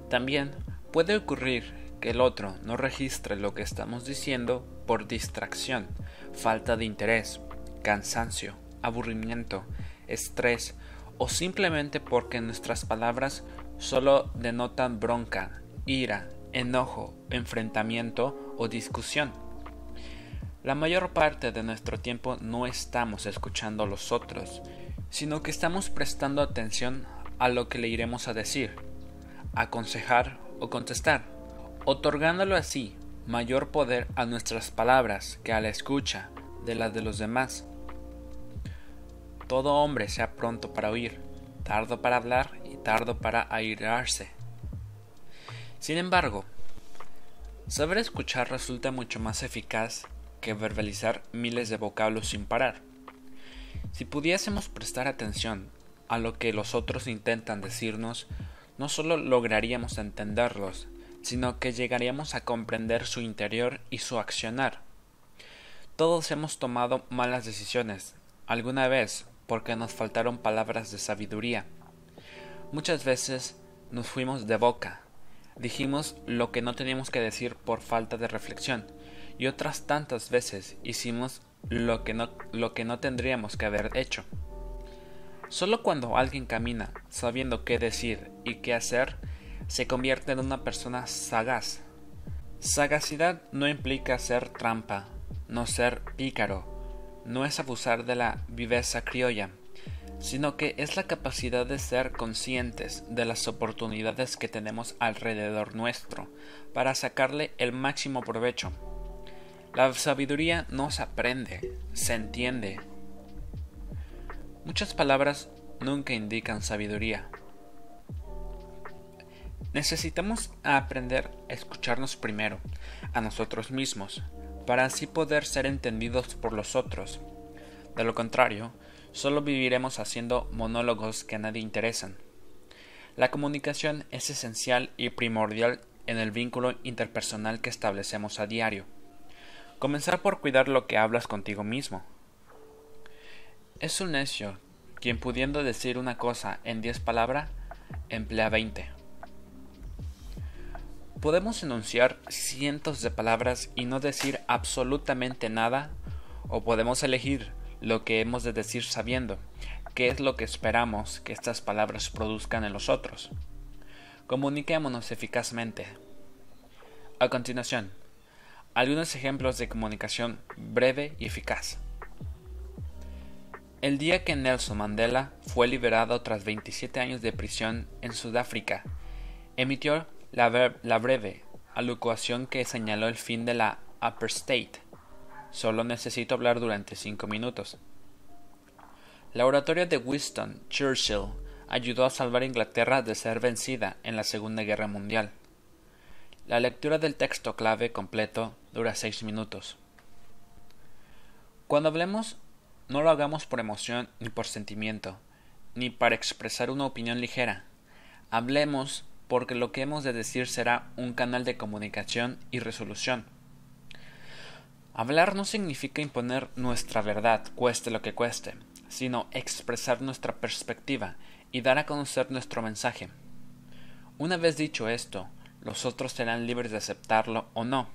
También puede ocurrir que el otro no registre lo que estamos diciendo por distracción, falta de interés, cansancio aburrimiento, estrés o simplemente porque nuestras palabras solo denotan bronca, ira, enojo, enfrentamiento o discusión. La mayor parte de nuestro tiempo no estamos escuchando a los otros, sino que estamos prestando atención a lo que le iremos a decir, aconsejar o contestar, otorgándolo así mayor poder a nuestras palabras que a la escucha, de la de los demás. Todo hombre sea pronto para oír, tardo para hablar y tardo para airarse. Sin embargo, saber escuchar resulta mucho más eficaz que verbalizar miles de vocablos sin parar. Si pudiésemos prestar atención a lo que los otros intentan decirnos, no solo lograríamos entenderlos, sino que llegaríamos a comprender su interior y su accionar. Todos hemos tomado malas decisiones, alguna vez porque nos faltaron palabras de sabiduría. Muchas veces nos fuimos de boca, dijimos lo que no teníamos que decir por falta de reflexión, y otras tantas veces hicimos lo que no, lo que no tendríamos que haber hecho. Solo cuando alguien camina sabiendo qué decir y qué hacer, se convierte en una persona sagaz. Sagacidad no implica ser trampa, no ser pícaro, no es abusar de la viveza criolla, sino que es la capacidad de ser conscientes de las oportunidades que tenemos alrededor nuestro para sacarle el máximo provecho. La sabiduría no se aprende, se entiende. Muchas palabras nunca indican sabiduría. Necesitamos aprender a escucharnos primero, a nosotros mismos, para así poder ser entendidos por los otros. De lo contrario, solo viviremos haciendo monólogos que a nadie interesan. La comunicación es esencial y primordial en el vínculo interpersonal que establecemos a diario. Comenzar por cuidar lo que hablas contigo mismo. Es un necio quien pudiendo decir una cosa en diez palabras, emplea veinte. Podemos enunciar cientos de palabras y no decir absolutamente nada, o podemos elegir lo que hemos de decir sabiendo qué es lo que esperamos que estas palabras produzcan en los otros. Comuniquémonos eficazmente. A continuación, algunos ejemplos de comunicación breve y eficaz. El día que Nelson Mandela fue liberado tras 27 años de prisión en Sudáfrica, emitió la, breve alocución que señaló el fin de la Upper State. Solo necesito hablar durante cinco minutos. La oratoria de Winston Churchill ayudó a salvar a Inglaterra de ser vencida en la Segunda Guerra Mundial. La lectura del texto clave completo dura seis minutos. Cuando hablemos, no lo hagamos por emoción ni por sentimiento, ni para expresar una opinión ligera. Hablemos porque lo que hemos de decir será un canal de comunicación y resolución. Hablar no significa imponer nuestra verdad, cueste lo que cueste, sino expresar nuestra perspectiva y dar a conocer nuestro mensaje. Una vez dicho esto, los otros serán libres de aceptarlo o no.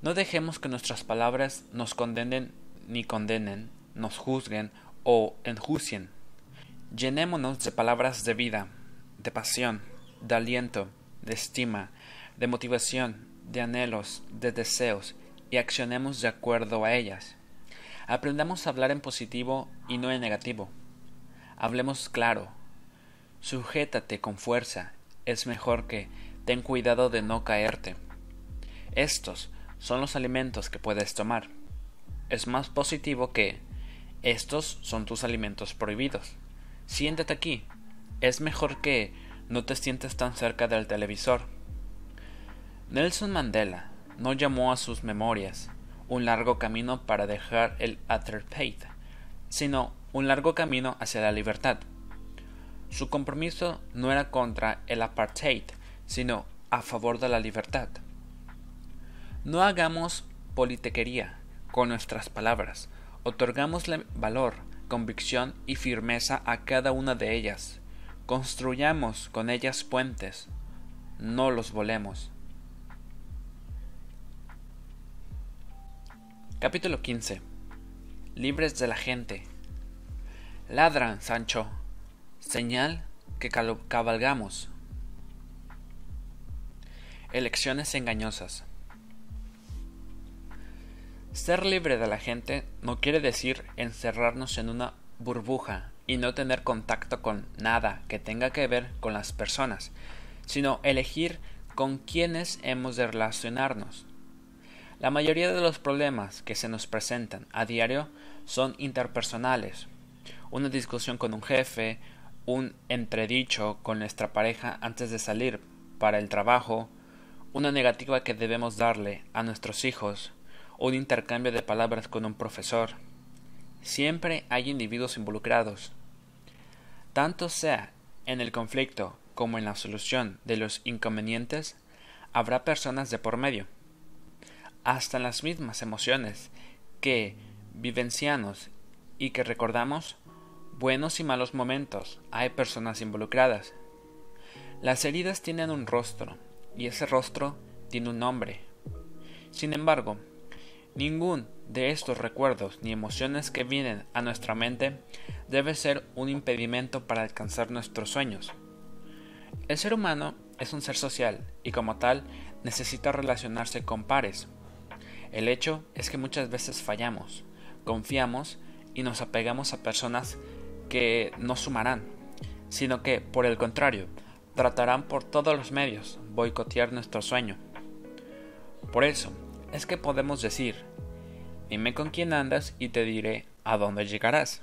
No dejemos que nuestras palabras nos condenen ni condenen, nos juzguen o enjuicien. Llenémonos de palabras de vida, de pasión, de aliento, de estima, de motivación, de anhelos, de deseos, y accionemos de acuerdo a ellas. Aprendamos a hablar en positivo y no en negativo. Hablemos claro. Sujétate con fuerza. Es mejor que ten cuidado de no caerte. Estos son los alimentos que puedes tomar. Es más positivo que estos son tus alimentos prohibidos. Siéntate aquí, es mejor que no te sientes tan cerca del televisor. Nelson Mandela no llamó a sus memorias un largo camino para dejar el apartheid, sino un largo camino hacia la libertad. Su compromiso no era contra el apartheid, sino a favor de la libertad. No hagamos politequería con nuestras palabras, otorgamosle valor, convicción y firmeza a cada una de ellas. Construyamos con ellas puentes, no los volemos. Capítulo 15 Libres de la gente. Ladran, Sancho. Señal que cabalgamos. Elecciones engañosas. Ser libre de la gente no quiere decir encerrarnos en una burbuja y no tener contacto con nada que tenga que ver con las personas, sino elegir con quiénes hemos de relacionarnos. La mayoría de los problemas que se nos presentan a diario son interpersonales. Una discusión con un jefe, un entredicho con nuestra pareja antes de salir para el trabajo, una negativa que debemos darle a nuestros hijos, un intercambio de palabras con un profesor. Siempre hay individuos involucrados. Tanto sea en el conflicto como en la solución de los inconvenientes, habrá personas de por medio. Hasta las mismas emociones que vivenciamos y que recordamos, buenos y malos momentos, hay personas involucradas. Las heridas tienen un rostro, y ese rostro tiene un nombre. Sin embargo, ningún de estos recuerdos ni emociones que vienen a nuestra mente debe ser un impedimento para alcanzar nuestros sueños. El ser humano es un ser social y como tal necesita relacionarse con pares. El hecho es que muchas veces fallamos, confiamos y nos apegamos a personas que no sumarán, sino que, por el contrario, tratarán por todos los medios boicotear nuestro sueño. Por eso es que podemos decir, dime con quién andas y te diré a dónde llegarás.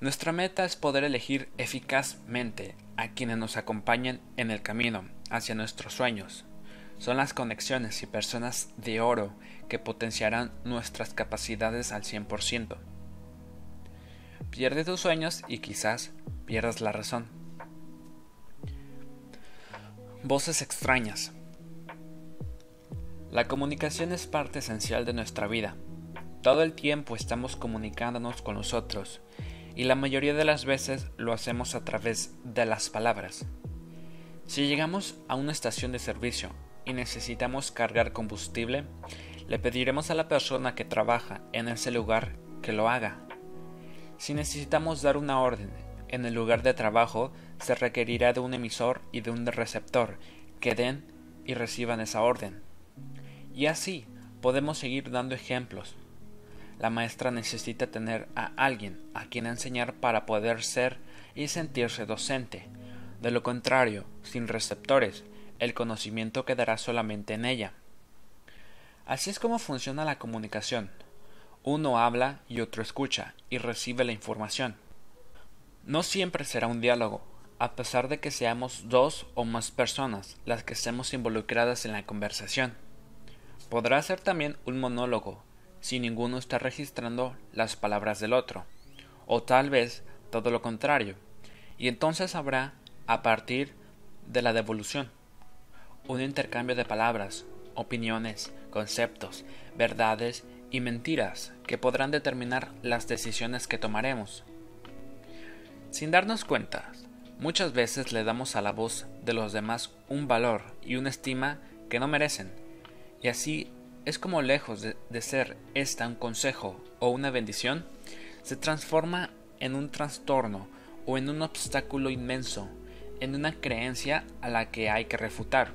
Nuestra meta es poder elegir eficazmente a quienes nos acompañen en el camino hacia nuestros sueños. Son las conexiones y personas de oro que potenciarán nuestras capacidades al 100%. Pierde tus sueños y quizás pierdas la razón. Voces extrañas. La comunicación es parte esencial de nuestra vida. Todo el tiempo estamos comunicándonos con nosotros y la mayoría de las veces lo hacemos a través de las palabras. Si llegamos a una estación de servicio y necesitamos cargar combustible, le pediremos a la persona que trabaja en ese lugar que lo haga. Si necesitamos dar una orden en el lugar de trabajo se requerirá de un emisor y de un receptor que den y reciban esa orden. Y así podemos seguir dando ejemplos. La maestra necesita tener a alguien a quien enseñar para poder ser y sentirse docente. De lo contrario, sin receptores, el conocimiento quedará solamente en ella. Así es como funciona la comunicación. Uno habla y otro escucha y recibe la información. No siempre será un diálogo, a pesar de que seamos dos o más personas las que estemos involucradas en la conversación. Podrá ser también un monólogo, si ninguno está registrando las palabras del otro, o tal vez todo lo contrario, y entonces habrá, a partir de la devolución, un intercambio de palabras, opiniones, conceptos, verdades y mentiras que podrán determinar las decisiones que tomaremos. Sin darnos cuenta, muchas veces le damos a la voz de los demás un valor y una estima que no merecen, y así es como lejos de, ser esta un consejo o una bendición, se transforma en un trastorno o en un obstáculo inmenso, en una creencia a la que hay que refutar.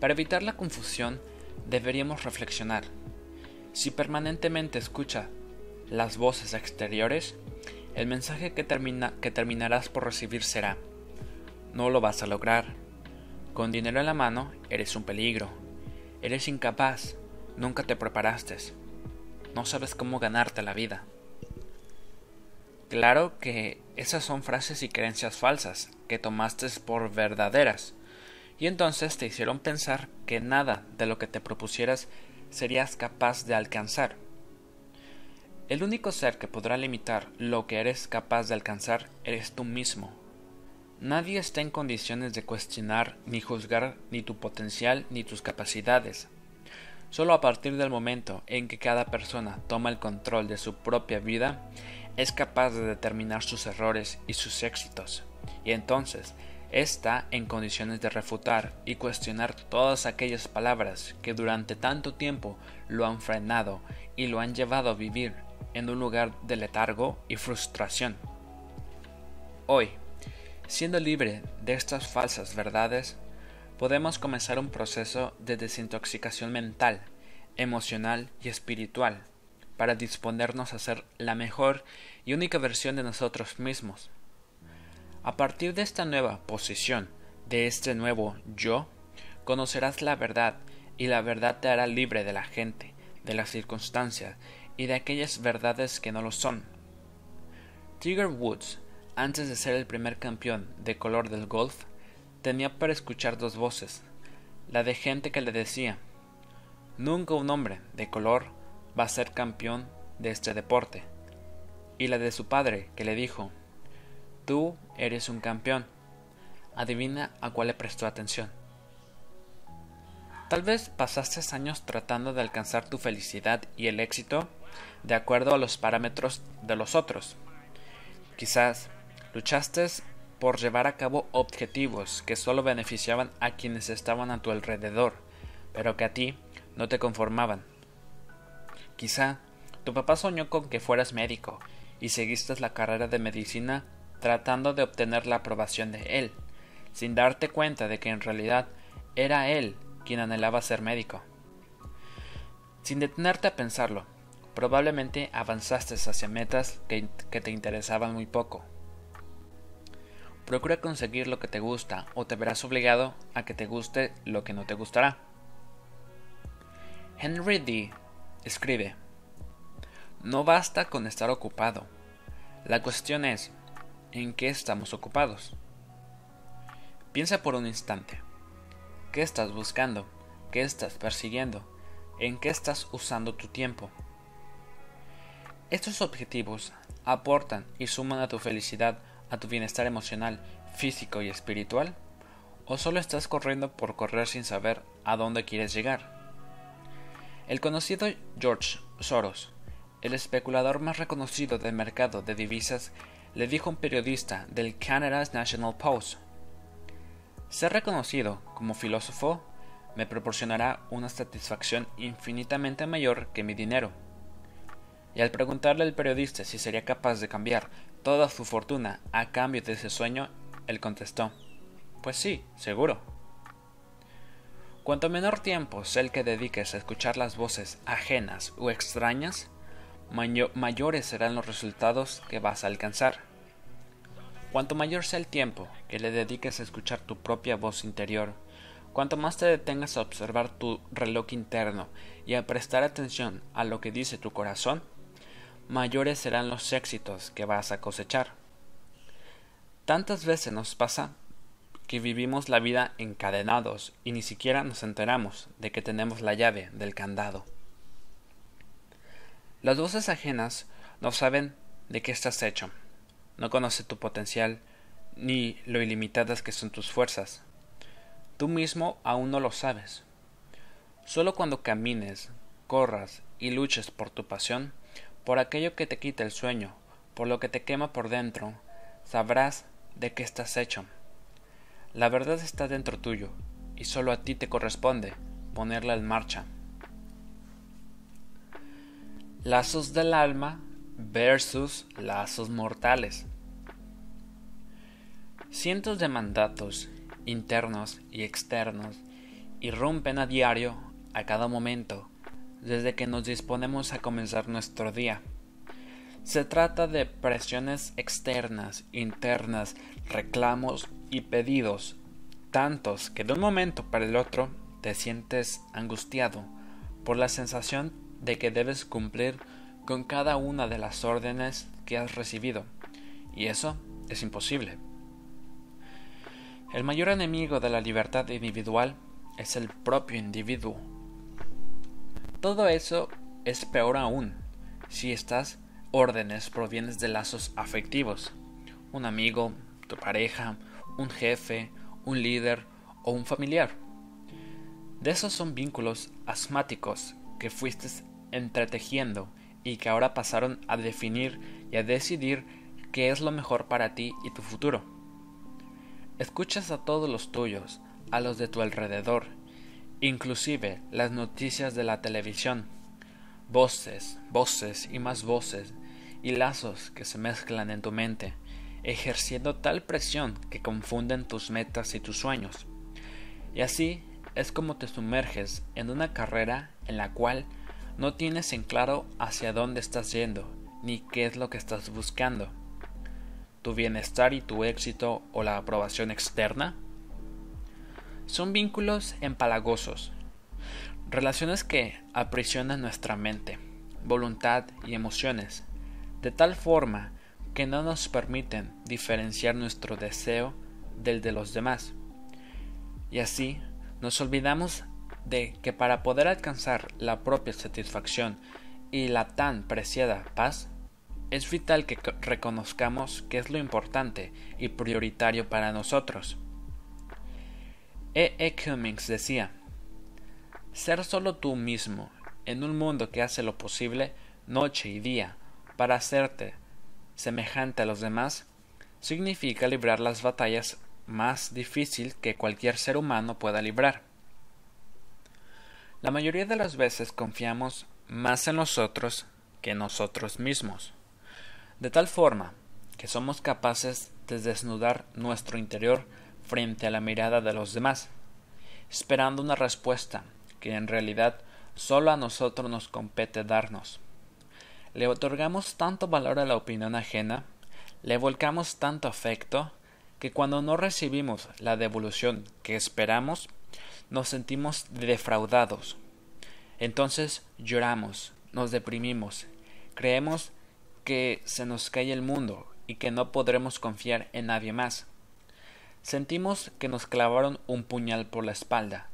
Para evitar la confusión, deberíamos reflexionar. Si permanentemente escucha las voces exteriores, el mensaje que, termina, que terminarás por recibir será, no lo vas a lograr. Con dinero en la mano eres un peligro. Eres incapaz. Nunca te preparaste. No sabes cómo ganarte la vida. Claro que esas son frases y creencias falsas que tomaste por verdaderas y entonces te hicieron pensar que nada de lo que te propusieras serías capaz de alcanzar. El único ser que podrá limitar lo que eres capaz de alcanzar eres tú mismo. Nadie está en condiciones de cuestionar ni juzgar ni tu potencial ni tus capacidades. Solo a partir del momento en que cada persona toma el control de su propia vida, es capaz de determinar sus errores y sus éxitos, y entonces está en condiciones de refutar y cuestionar todas aquellas palabras que durante tanto tiempo lo han frenado y lo han llevado a vivir en un lugar de letargo y frustración. Hoy, siendo libre de estas falsas verdades, podemos comenzar un proceso de desintoxicación mental, emocional y espiritual para disponernos a ser la mejor y única versión de nosotros mismos. A partir de esta nueva posición, de este nuevo yo, conocerás la verdad y la verdad te hará libre de la gente, de las circunstancias y de aquellas verdades que no lo son. Tiger Woods, antes de ser el primer campeón de color del golf, tenía para escuchar dos voces, la de gente que le decía, nunca un hombre de color va a ser campeón de este deporte, y la de su padre que le dijo, tú eres un campeón. Adivina a cuál le prestó atención. Tal vez pasaste años tratando de alcanzar tu felicidad y el éxito de acuerdo a los parámetros de los otros. Quizás luchaste por llevar a cabo objetivos que solo beneficiaban a quienes estaban a tu alrededor, pero que a ti no te conformaban. Quizá tu papá soñó con que fueras médico y seguiste la carrera de medicina tratando de obtener la aprobación de él, sin darte cuenta de que en realidad era él quien anhelaba ser médico. Sin detenerte a pensarlo, probablemente avanzaste hacia metas que, que, te interesaban muy poco. Procura conseguir lo que te gusta o te verás obligado a que te guste lo que no te gustará. Henry D. escribe, No basta con estar ocupado. La cuestión es, ¿en qué estamos ocupados? Piensa por un instante. ¿Qué estás buscando? ¿Qué estás persiguiendo? ¿En qué estás usando tu tiempo? Estos objetivos aportan y suman a tu felicidad, a tu bienestar emocional, físico y espiritual? ¿O solo estás corriendo por correr sin saber a dónde quieres llegar? El conocido George Soros, el especulador más reconocido del mercado de divisas, le dijo a un periodista del Canada's National Post ser reconocido como filósofo me proporcionará una satisfacción infinitamente mayor que mi dinero. Y al preguntarle al periodista si sería capaz de cambiar toda su fortuna a cambio de ese sueño, él contestó, Pues sí, seguro. Cuanto menor tiempo sea el que dediques a escuchar las voces ajenas o extrañas, mayores serán los resultados que vas a alcanzar. Cuanto mayor sea el tiempo que le dediques a escuchar tu propia voz interior, cuanto más te detengas a observar tu reloj interno y a prestar atención a lo que dice tu corazón, mayores serán los éxitos que vas a cosechar. Tantas veces nos pasa que vivimos la vida encadenados y ni siquiera nos enteramos de que tenemos la llave del candado. Las voces ajenas no saben de qué estás hecho no conoce tu potencial ni lo ilimitadas que son tus fuerzas. Tú mismo aún no lo sabes. Solo cuando camines, corras y luches por tu pasión, por aquello que te quita el sueño, por lo que te quema por dentro, sabrás de qué estás hecho. La verdad está dentro tuyo, y solo a ti te corresponde ponerla en marcha. Lazos del alma versus lazos mortales. Cientos de mandatos internos y externos irrumpen a diario, a cada momento, desde que nos disponemos a comenzar nuestro día. Se trata de presiones externas, internas, reclamos y pedidos, tantos que de un momento para el otro te sientes angustiado por la sensación de que debes cumplir con cada una de las órdenes que has recibido, y eso es imposible. El mayor enemigo de la libertad individual es el propio individuo. Todo eso es peor aún si estas órdenes provienen de lazos afectivos, un amigo, tu pareja, un jefe, un líder o un familiar. De esos son vínculos asmáticos que fuiste entretejiendo y que ahora pasaron a definir y a decidir qué es lo mejor para ti y tu futuro. Escuchas a todos los tuyos, a los de tu alrededor, inclusive las noticias de la televisión, voces, voces y más voces, y lazos que se mezclan en tu mente, ejerciendo tal presión que confunden tus metas y tus sueños. Y así es como te sumerges en una carrera en la cual no tienes en claro hacia dónde estás yendo, ni qué es lo que estás buscando. ¿Tu bienestar y tu éxito o la aprobación externa? Son vínculos empalagosos. Relaciones que aprisionan nuestra mente, voluntad y emociones, de tal forma que no nos permiten diferenciar nuestro deseo del de los demás. Y así nos olvidamos de que para poder alcanzar la propia satisfacción y la tan preciada paz, es vital que reconozcamos que es lo importante y prioritario para nosotros. E. E. Cummings decía, ser solo tú mismo en un mundo que hace lo posible noche y día para hacerte semejante a los demás significa librar las batallas más difícil que cualquier ser humano pueda librar. La mayoría de las veces confiamos más en nosotros que en nosotros mismos, de tal forma que somos capaces de desnudar nuestro interior frente a la mirada de los demás, esperando una respuesta que en realidad solo a nosotros nos compete darnos. Le otorgamos tanto valor a la opinión ajena, le volcamos tanto afecto, que cuando no recibimos la devolución que esperamos, nos sentimos defraudados. Entonces lloramos, nos deprimimos, creemos que se nos cae el mundo y que no podremos confiar en nadie más. Sentimos que nos clavaron un puñal por la espalda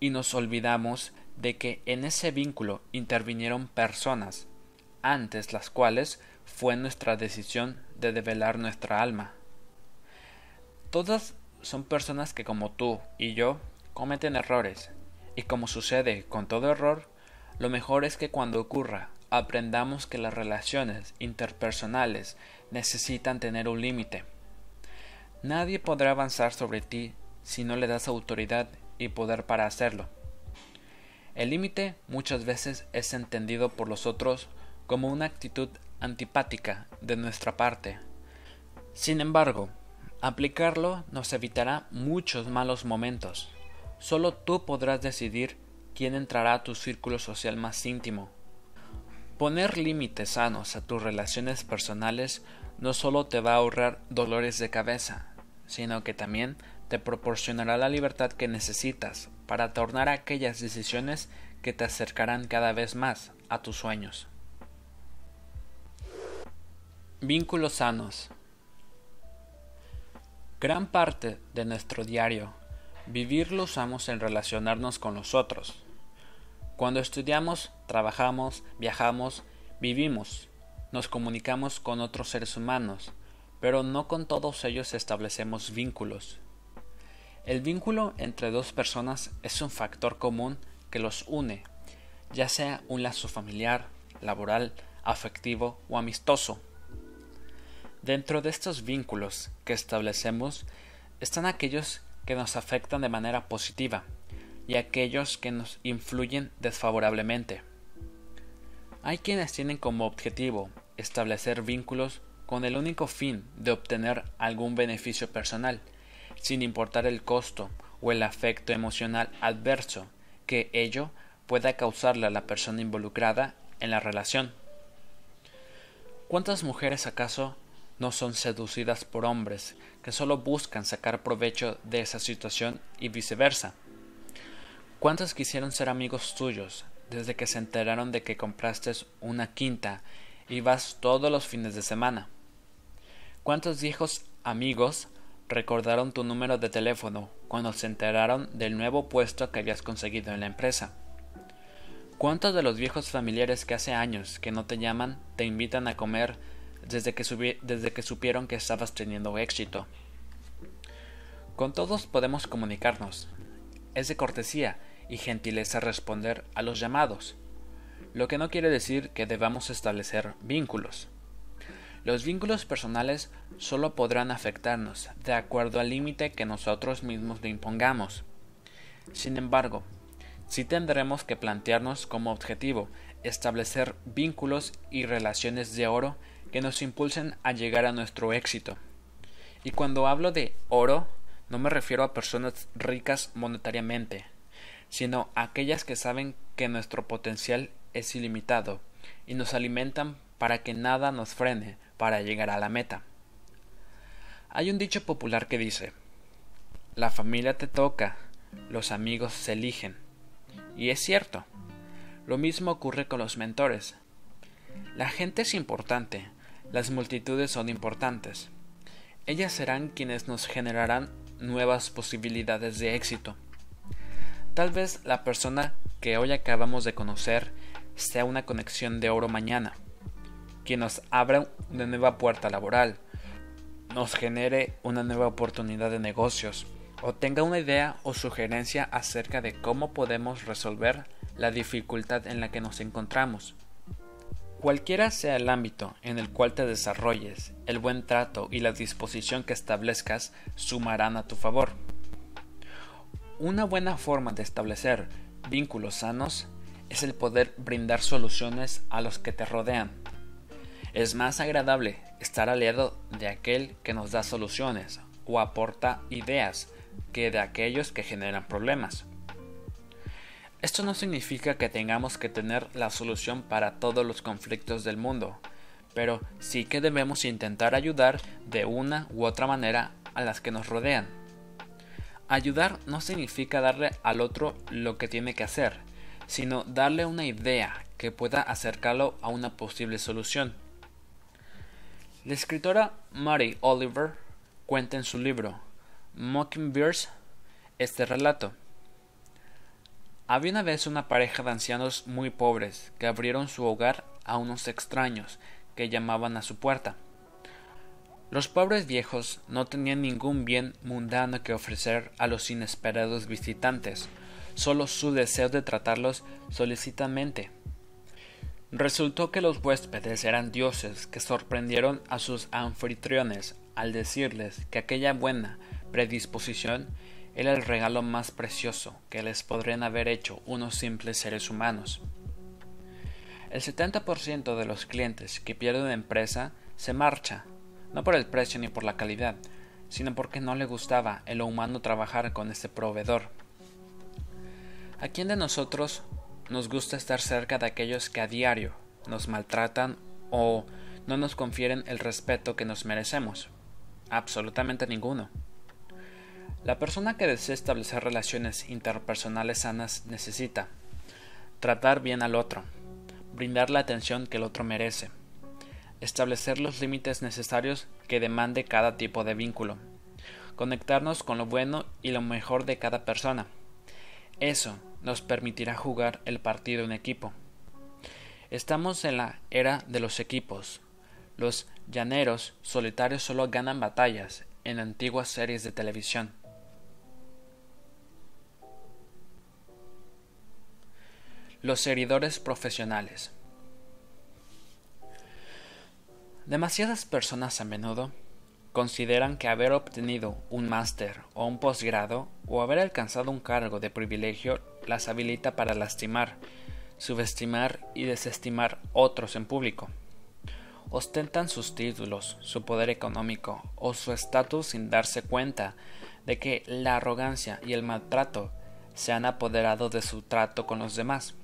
y nos olvidamos de que en ese vínculo intervinieron personas, antes las cuales fue nuestra decisión de develar nuestra alma. Todas son personas que como tú y yo cometen errores, y como sucede con todo error, lo mejor es que cuando ocurra aprendamos que las relaciones interpersonales necesitan tener un límite. Nadie podrá avanzar sobre ti si no le das autoridad y poder para hacerlo. El límite muchas veces es entendido por los otros como una actitud antipática de nuestra parte. Sin embargo, Aplicarlo nos evitará muchos malos momentos. Solo tú podrás decidir quién entrará a tu círculo social más íntimo. Poner límites sanos a tus relaciones personales no solo te va a ahorrar dolores de cabeza, sino que también te proporcionará la libertad que necesitas para tornar aquellas decisiones que te acercarán cada vez más a tus sueños. Vínculos sanos. Gran parte de nuestro diario vivir lo usamos en relacionarnos con los otros. Cuando estudiamos, trabajamos, viajamos, vivimos, nos comunicamos con otros seres humanos, pero no con todos ellos establecemos vínculos. El vínculo entre dos personas es un factor común que los une, ya sea un lazo familiar, laboral, afectivo o amistoso. Dentro de estos vínculos que establecemos están aquellos que nos afectan de manera positiva y aquellos que nos influyen desfavorablemente. Hay quienes tienen como objetivo establecer vínculos con el único fin de obtener algún beneficio personal, sin importar el costo o el afecto emocional adverso que ello pueda causarle a la persona involucrada en la relación. ¿Cuántas mujeres acaso no son seducidas por hombres que solo buscan sacar provecho de esa situación y viceversa. ¿Cuántos quisieron ser amigos tuyos desde que se enteraron de que compraste una quinta y vas todos los fines de semana? ¿Cuántos viejos amigos recordaron tu número de teléfono cuando se enteraron del nuevo puesto que habías conseguido en la empresa? ¿Cuántos de los viejos familiares que hace años que no te llaman te invitan a comer desde que, desde que supieron que estabas teniendo éxito. Con todos podemos comunicarnos. Es de cortesía y gentileza responder a los llamados, lo que no quiere decir que debamos establecer vínculos. Los vínculos personales solo podrán afectarnos de acuerdo al límite que nosotros mismos le impongamos. Sin embargo, sí tendremos que plantearnos como objetivo establecer vínculos y relaciones de oro que nos impulsen a llegar a nuestro éxito. Y cuando hablo de oro, no me refiero a personas ricas monetariamente, sino a aquellas que saben que nuestro potencial es ilimitado y nos alimentan para que nada nos frene para llegar a la meta. Hay un dicho popular que dice, la familia te toca, los amigos se eligen. Y es cierto. Lo mismo ocurre con los mentores. La gente es importante, las multitudes son importantes. Ellas serán quienes nos generarán nuevas posibilidades de éxito. Tal vez la persona que hoy acabamos de conocer sea una conexión de oro mañana, quien nos abra una nueva puerta laboral, nos genere una nueva oportunidad de negocios, o tenga una idea o sugerencia acerca de cómo podemos resolver la dificultad en la que nos encontramos. Cualquiera sea el ámbito en el cual te desarrolles, el buen trato y la disposición que establezcas sumarán a tu favor. Una buena forma de establecer vínculos sanos es el poder brindar soluciones a los que te rodean. Es más agradable estar aliado de aquel que nos da soluciones o aporta ideas que de aquellos que generan problemas. Esto no significa que tengamos que tener la solución para todos los conflictos del mundo, pero sí que debemos intentar ayudar de una u otra manera a las que nos rodean. Ayudar no significa darle al otro lo que tiene que hacer, sino darle una idea que pueda acercarlo a una posible solución. La escritora Mary Oliver cuenta en su libro Mockingbirds este relato. Había una vez una pareja de ancianos muy pobres que abrieron su hogar a unos extraños que llamaban a su puerta. Los pobres viejos no tenían ningún bien mundano que ofrecer a los inesperados visitantes, solo su deseo de tratarlos solicitamente. Resultó que los huéspedes eran dioses que sorprendieron a sus anfitriones al decirles que aquella buena predisposición era el regalo más precioso que les podrían haber hecho unos simples seres humanos. El 70% de los clientes que pierden empresa se marcha, no por el precio ni por la calidad, sino porque no le gustaba en lo humano trabajar con este proveedor. ¿A quién de nosotros nos gusta estar cerca de aquellos que a diario nos maltratan o no nos confieren el respeto que nos merecemos? Absolutamente ninguno. La persona que desea establecer relaciones interpersonales sanas necesita tratar bien al otro, brindar la atención que el otro merece, establecer los límites necesarios que demande cada tipo de vínculo, conectarnos con lo bueno y lo mejor de cada persona. Eso nos permitirá jugar el partido en equipo. Estamos en la era de los equipos. Los llaneros solitarios solo ganan batallas en antiguas series de televisión. Los heridores profesionales. Demasiadas personas a menudo consideran que haber obtenido un máster o un posgrado o haber alcanzado un cargo de privilegio las habilita para lastimar, subestimar y desestimar otros en público. Ostentan sus títulos, su poder económico o su estatus sin darse cuenta de que la arrogancia y el maltrato se han apoderado de su trato con los demás.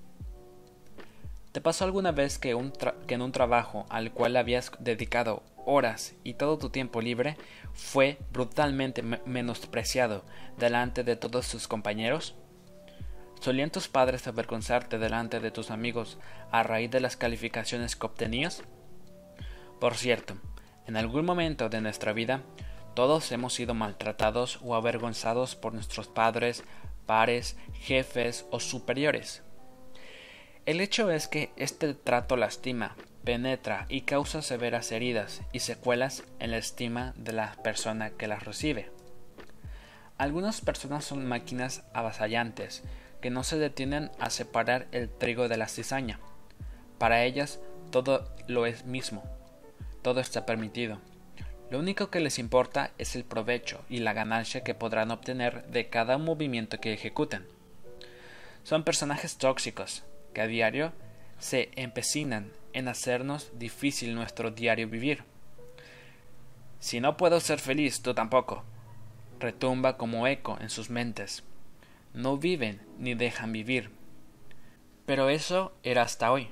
¿Te pasó alguna vez que, en un trabajo al cual habías dedicado horas y todo tu tiempo libre fue brutalmente menospreciado delante de todos tus compañeros? ¿Solían tus padres avergonzarte delante de tus amigos a raíz de las calificaciones que obtenías? Por cierto, en algún momento de nuestra vida, todos hemos sido maltratados o avergonzados por nuestros padres, pares, jefes o superiores. El hecho es que este trato lastima, penetra y causa severas heridas y secuelas en la estima de la persona que las recibe. Algunas personas son máquinas avasallantes que no se detienen a separar el trigo de la cizaña. Para ellas todo lo es mismo, todo está permitido. Lo único que les importa es el provecho y la ganancia que podrán obtener de cada movimiento que ejecuten. Son personajes tóxicos, que a diario se empecinan en hacernos difícil nuestro diario vivir. Si no puedo ser feliz, tú tampoco. Retumba como eco en sus mentes. No viven ni dejan vivir. Pero eso era hasta hoy.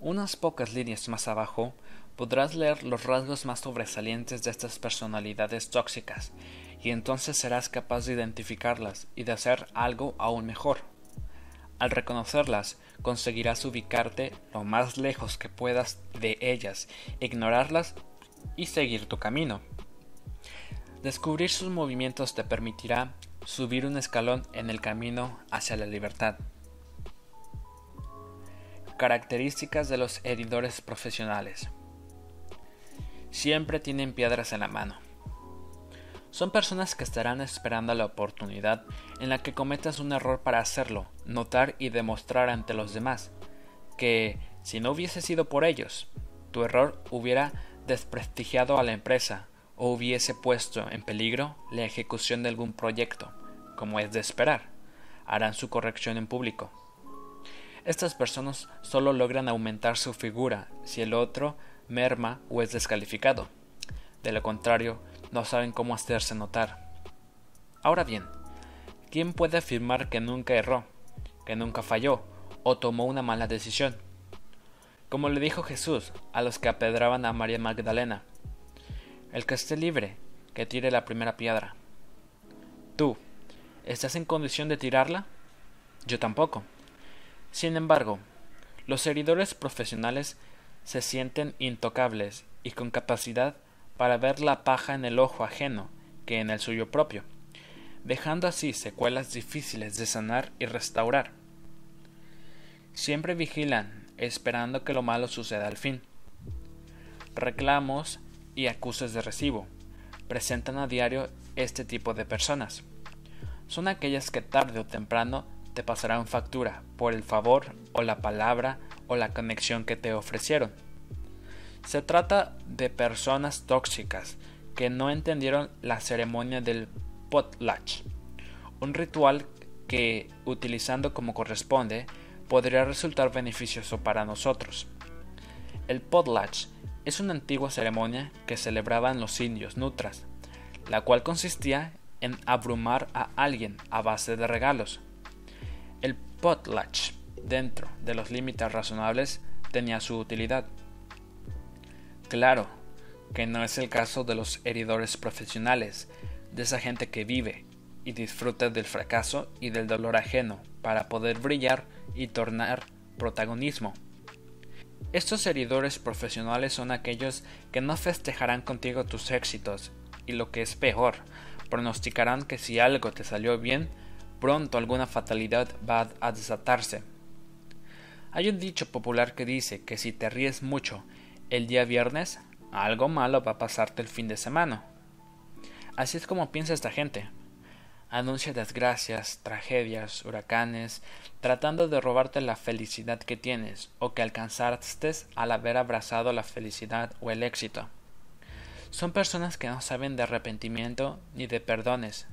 Unas pocas líneas más abajo podrás leer los rasgos más sobresalientes de estas personalidades tóxicas, y entonces serás capaz de identificarlas y de hacer algo aún mejor. Al reconocerlas, conseguirás ubicarte lo más lejos que puedas de ellas, ignorarlas y seguir tu camino. Descubrir sus movimientos te permitirá subir un escalón en el camino hacia la libertad. Características de los editores profesionales. Siempre tienen piedras en la mano. Son personas que estarán esperando la oportunidad en la que cometas un error para hacerlo, notar y demostrar ante los demás que, si no hubiese sido por ellos, tu error hubiera desprestigiado a la empresa o hubiese puesto en peligro la ejecución de algún proyecto, como es de esperar, harán su corrección en público. Estas personas solo logran aumentar su figura si el otro merma o es descalificado. De lo contrario, no saben cómo hacerse notar. Ahora bien, ¿quién puede afirmar que nunca erró, que nunca falló o tomó una mala decisión? Como le dijo Jesús a los que apedraban a María Magdalena, el que esté libre, que tire la primera piedra. Tú, ¿estás en condición de tirarla? Yo tampoco. Sin embargo, los heridores profesionales se sienten intocables y con capacidad para ver la paja en el ojo ajeno que en el suyo propio, dejando así secuelas difíciles de sanar y restaurar. Siempre vigilan, esperando que lo malo suceda al fin. Reclamos y acuses de recibo. Presentan a diario este tipo de personas. Son aquellas que tarde o temprano te pasarán factura por el favor o la palabra o la conexión que te ofrecieron. Se trata de personas tóxicas que no entendieron la ceremonia del potlatch, un ritual que, utilizando como corresponde, podría resultar beneficioso para nosotros. El potlatch es una antigua ceremonia que celebraban los indios nutras, la cual consistía en abrumar a alguien a base de regalos. El potlatch, dentro de los límites razonables, tenía su utilidad. Claro que no es el caso de los heridores profesionales, de esa gente que vive y disfruta del fracaso y del dolor ajeno para poder brillar y tornar protagonismo. Estos heridores profesionales son aquellos que no festejarán contigo tus éxitos y lo que es peor, pronosticarán que si algo te salió bien, pronto alguna fatalidad va a desatarse. Hay un dicho popular que dice que si te ríes mucho el día viernes, algo malo va a pasarte el fin de semana. Así es como piensa esta gente anuncia desgracias, tragedias, huracanes, tratando de robarte la felicidad que tienes o que alcanzaste al haber abrazado la felicidad o el éxito. Son personas que no saben de arrepentimiento ni de perdones.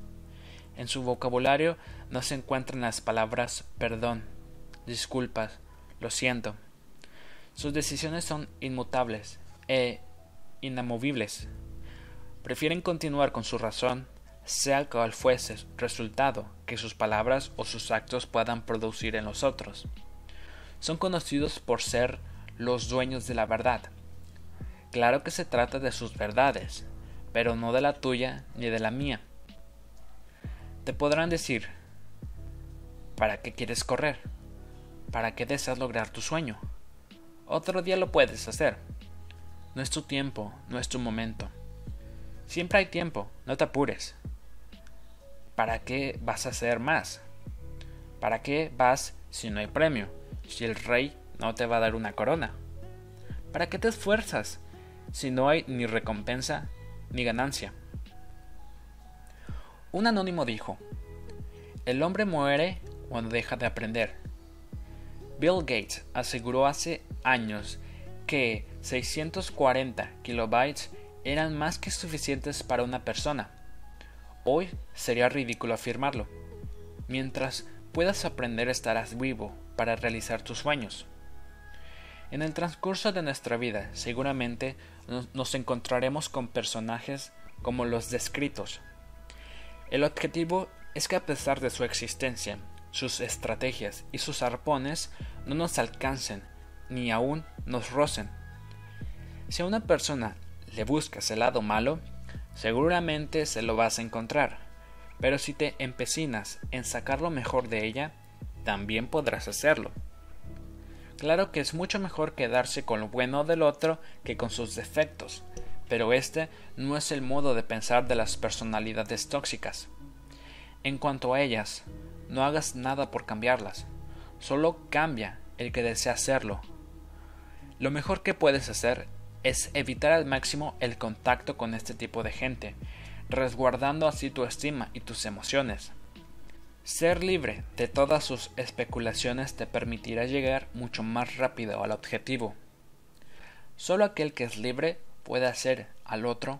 En su vocabulario no se encuentran las palabras perdón, disculpas, lo siento. Sus decisiones son inmutables e inamovibles. Prefieren continuar con su razón sea cual fuese el resultado que sus palabras o sus actos puedan producir en los otros. Son conocidos por ser los dueños de la verdad. Claro que se trata de sus verdades, pero no de la tuya ni de la mía. Te podrán decir, ¿para qué quieres correr? ¿Para qué deseas lograr tu sueño? Otro día lo puedes hacer. No es tu tiempo, no es tu momento. Siempre hay tiempo, no te apures. ¿para qué vas a hacer más? ¿Para qué vas si no hay premio? Si el rey no te va a dar una corona. ¿Para qué te esfuerzas si no hay ni recompensa ni ganancia? Un anónimo dijo, el hombre muere cuando deja de aprender. Bill Gates aseguró hace años que 640 kilobytes eran más que suficientes para una persona Hoy sería ridículo afirmarlo. Mientras puedas aprender estarás vivo para realizar tus sueños. En el transcurso de nuestra vida seguramente nos encontraremos con personajes como los descritos. El objetivo es que a pesar de su existencia, sus estrategias y sus arpones no nos alcancen ni aún nos rocen. Si a una persona le buscas el lado malo, seguramente se lo vas a encontrar, pero si te empecinas en sacar lo mejor de ella, también podrás hacerlo. Claro que es mucho mejor quedarse con lo bueno del otro que con sus defectos, pero este no es el modo de pensar de las personalidades tóxicas. En cuanto a ellas, no hagas nada por cambiarlas, solo cambia el que desea hacerlo. Lo mejor que puedes hacer es evitar al máximo el contacto con este tipo de gente, resguardando así tu estima y tus emociones. Ser libre de todas sus especulaciones te permitirá llegar mucho más rápido al objetivo. Solo aquel que es libre puede hacer al otro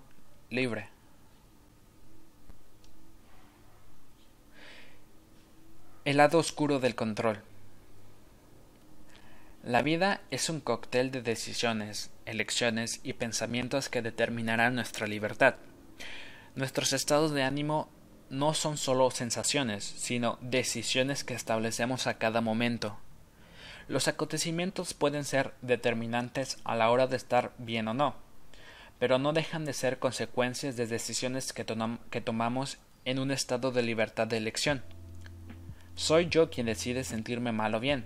libre. El lado oscuro del control. La vida es un cóctel de decisiones, elecciones y pensamientos que determinarán nuestra libertad. Nuestros estados de ánimo no son solo sensaciones, sino decisiones que establecemos a cada momento. Los acontecimientos pueden ser determinantes a la hora de estar bien o no, pero no dejan de ser consecuencias de decisiones que, que tomamos en un estado de libertad de elección. Soy yo quien decide sentirme mal o bien.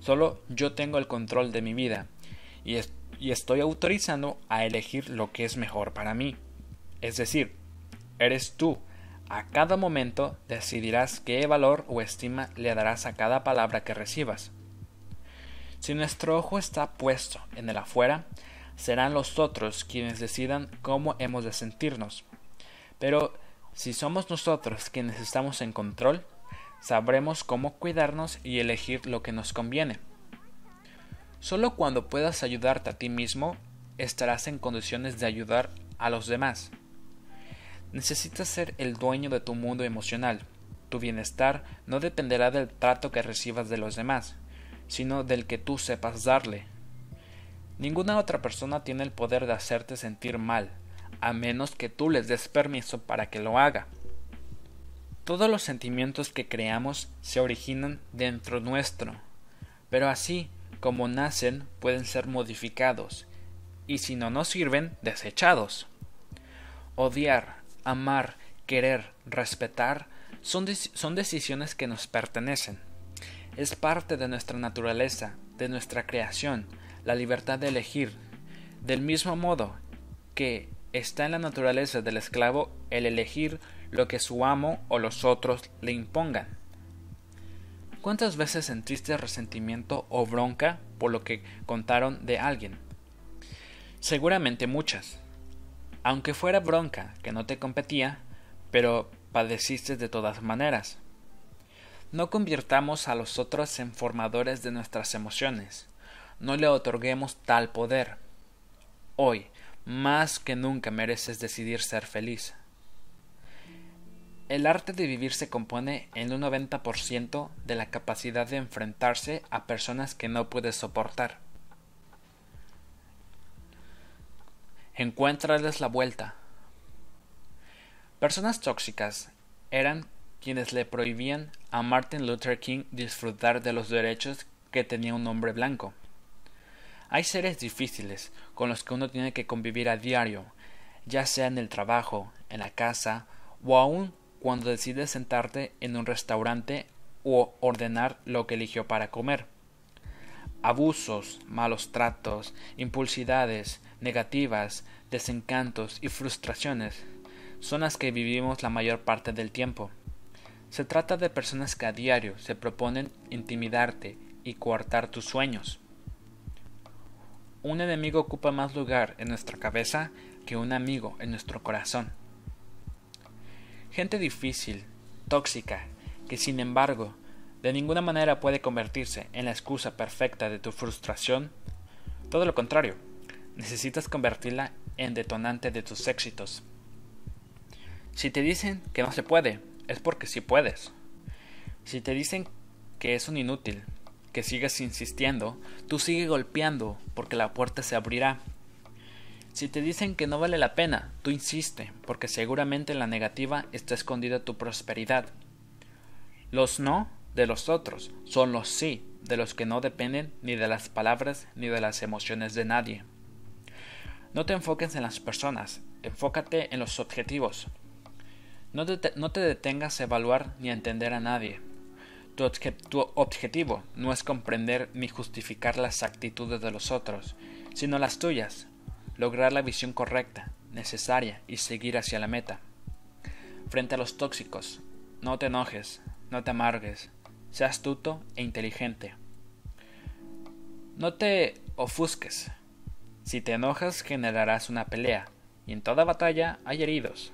Solo yo tengo el control de mi vida y, y estoy autorizando a elegir lo que es mejor para mí. Es decir, eres tú a cada momento decidirás qué valor o estima le darás a cada palabra que recibas. Si nuestro ojo está puesto en el afuera, serán los otros quienes decidan cómo hemos de sentirnos. Pero si somos nosotros quienes estamos en control, sabremos cómo cuidarnos y elegir lo que nos conviene. Solo cuando puedas ayudarte a ti mismo, estarás en condiciones de ayudar a los demás. Necesitas ser el dueño de tu mundo emocional. Tu bienestar no dependerá del trato que recibas de los demás, sino del que tú sepas darle. Ninguna otra persona tiene el poder de hacerte sentir mal, a menos que tú les des permiso para que lo haga. Todos los sentimientos que creamos se originan dentro nuestro, pero así como nacen pueden ser modificados, y si no nos sirven, desechados. Odiar, amar, querer, respetar, son, son decisiones que nos pertenecen. Es parte de nuestra naturaleza, de nuestra creación, la libertad de elegir. Del mismo modo que está en la naturaleza del esclavo el elegir lo que su amo o los otros le impongan. ¿Cuántas veces sentiste resentimiento o bronca por lo que contaron de alguien? Seguramente muchas aunque fuera bronca que no te competía, pero padeciste de todas maneras. No convirtamos a los otros en formadores de nuestras emociones, no le otorguemos tal poder. Hoy, más que nunca mereces decidir ser feliz. El arte de vivir se compone en un 90% de la capacidad de enfrentarse a personas que no puedes soportar. Encuéntrales la vuelta. Personas tóxicas eran quienes le prohibían a Martin Luther King disfrutar de los derechos que tenía un hombre blanco. Hay seres difíciles con los que uno tiene que convivir a diario, ya sea en el trabajo, en la casa o aun cuando decide sentarte en un restaurante o ordenar lo que eligió para comer. Abusos, malos tratos, impulsidades, negativas, desencantos y frustraciones son las que vivimos la mayor parte del tiempo. Se trata de personas que a diario se proponen intimidarte y coartar tus sueños. Un enemigo ocupa más lugar en nuestra cabeza que un amigo en nuestro corazón. Gente difícil, tóxica, que sin embargo de ninguna manera puede convertirse en la excusa perfecta de tu frustración. Todo lo contrario, necesitas convertirla en detonante de tus éxitos. Si te dicen que no se puede, es porque sí puedes. Si te dicen que es un inútil, que sigues insistiendo, tú sigue golpeando porque la puerta se abrirá. Si te dicen que no vale la pena, tú insiste, porque seguramente en la negativa está escondida tu prosperidad. Los no de los otros son los sí de los que no dependen ni de las palabras ni de las emociones de nadie. No te enfoques en las personas, enfócate en los objetivos. No te, detengas a evaluar ni a entender a nadie. Tu, objetivo no es comprender ni justificar las actitudes de los otros, sino las tuyas, lograr la visión correcta, necesaria y seguir hacia la meta. Frente a los tóxicos, no te enojes, no te amargues, sea astuto e inteligente. No te ofusques. Si te enojas generarás una pelea, y en toda batalla hay heridos.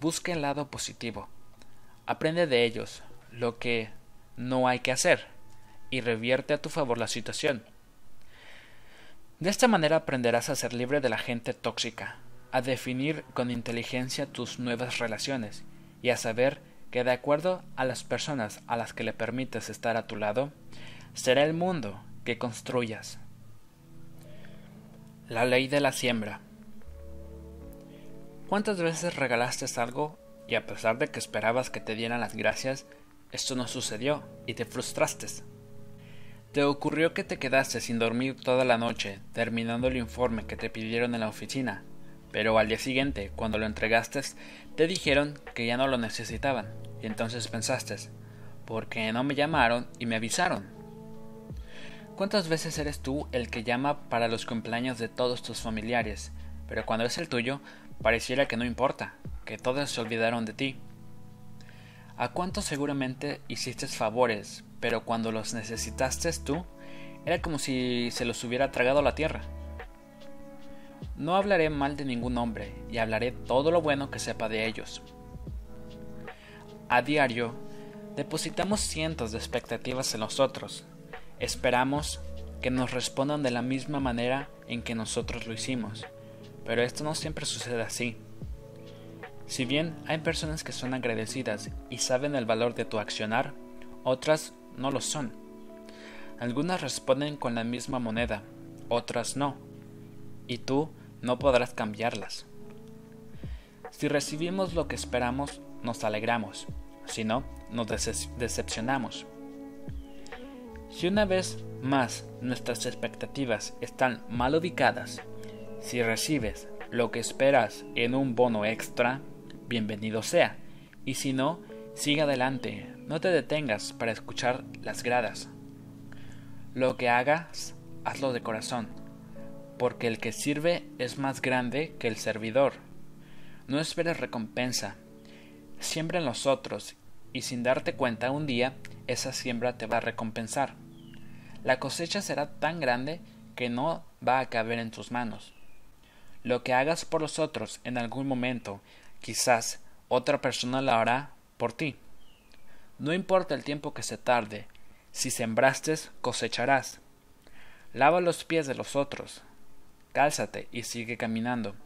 Busca el lado positivo. Aprende de ellos lo que no hay que hacer y revierte a tu favor la situación. De esta manera aprenderás a ser libre de la gente tóxica, a definir con inteligencia tus nuevas relaciones y a saber que de acuerdo a las personas a las que le permites estar a tu lado, será el mundo que construyas. La ley de la siembra. ¿Cuántas veces regalaste algo y a pesar de que esperabas que te dieran las gracias, esto no sucedió y te frustraste? ¿Te ocurrió que te quedaste sin dormir toda la noche terminando el informe que te pidieron en la oficina, pero al día siguiente, cuando lo entregaste, te dijeron que ya no lo necesitaban, y entonces pensaste, ¿por qué no me llamaron y me avisaron? ¿Cuántas veces eres tú el que llama para los cumpleaños de todos tus familiares, pero cuando es el tuyo, pareciera que no importa, que todos se olvidaron de ti? ¿A cuántos seguramente hiciste favores, pero cuando los necesitaste tú, era como si se los hubiera tragado la tierra. No hablaré mal de ningún hombre y hablaré todo lo bueno que sepa de ellos. A diario, depositamos cientos de expectativas en nosotros. Esperamos que nos respondan de la misma manera en que nosotros lo hicimos, pero esto no siempre sucede así. Si bien hay personas que son agradecidas y saben el valor de tu accionar, otras no lo son. Algunas responden con la misma moneda, otras no, y tú no podrás cambiarlas. Si recibimos lo que esperamos, nos alegramos, si no, nos decepcionamos. Si una vez más nuestras expectativas están mal ubicadas, si recibes lo que esperas en un bono extra, bienvenido sea, y si no, sigue adelante, no te detengas para escuchar las gradas. Lo que hagas, hazlo de corazón, porque el que sirve es más grande que el servidor. No esperes recompensa. Siembra en los otros, y sin darte cuenta un día, esa siembra te va a recompensar. La cosecha será tan grande que no va a caber en tus manos. Lo que hagas por los otros en algún momento, quizás otra persona lo hará por ti. No importa el tiempo que se tarde, si sembraste, cosecharás. Lava los pies de los otros, cálzate y sigue caminando.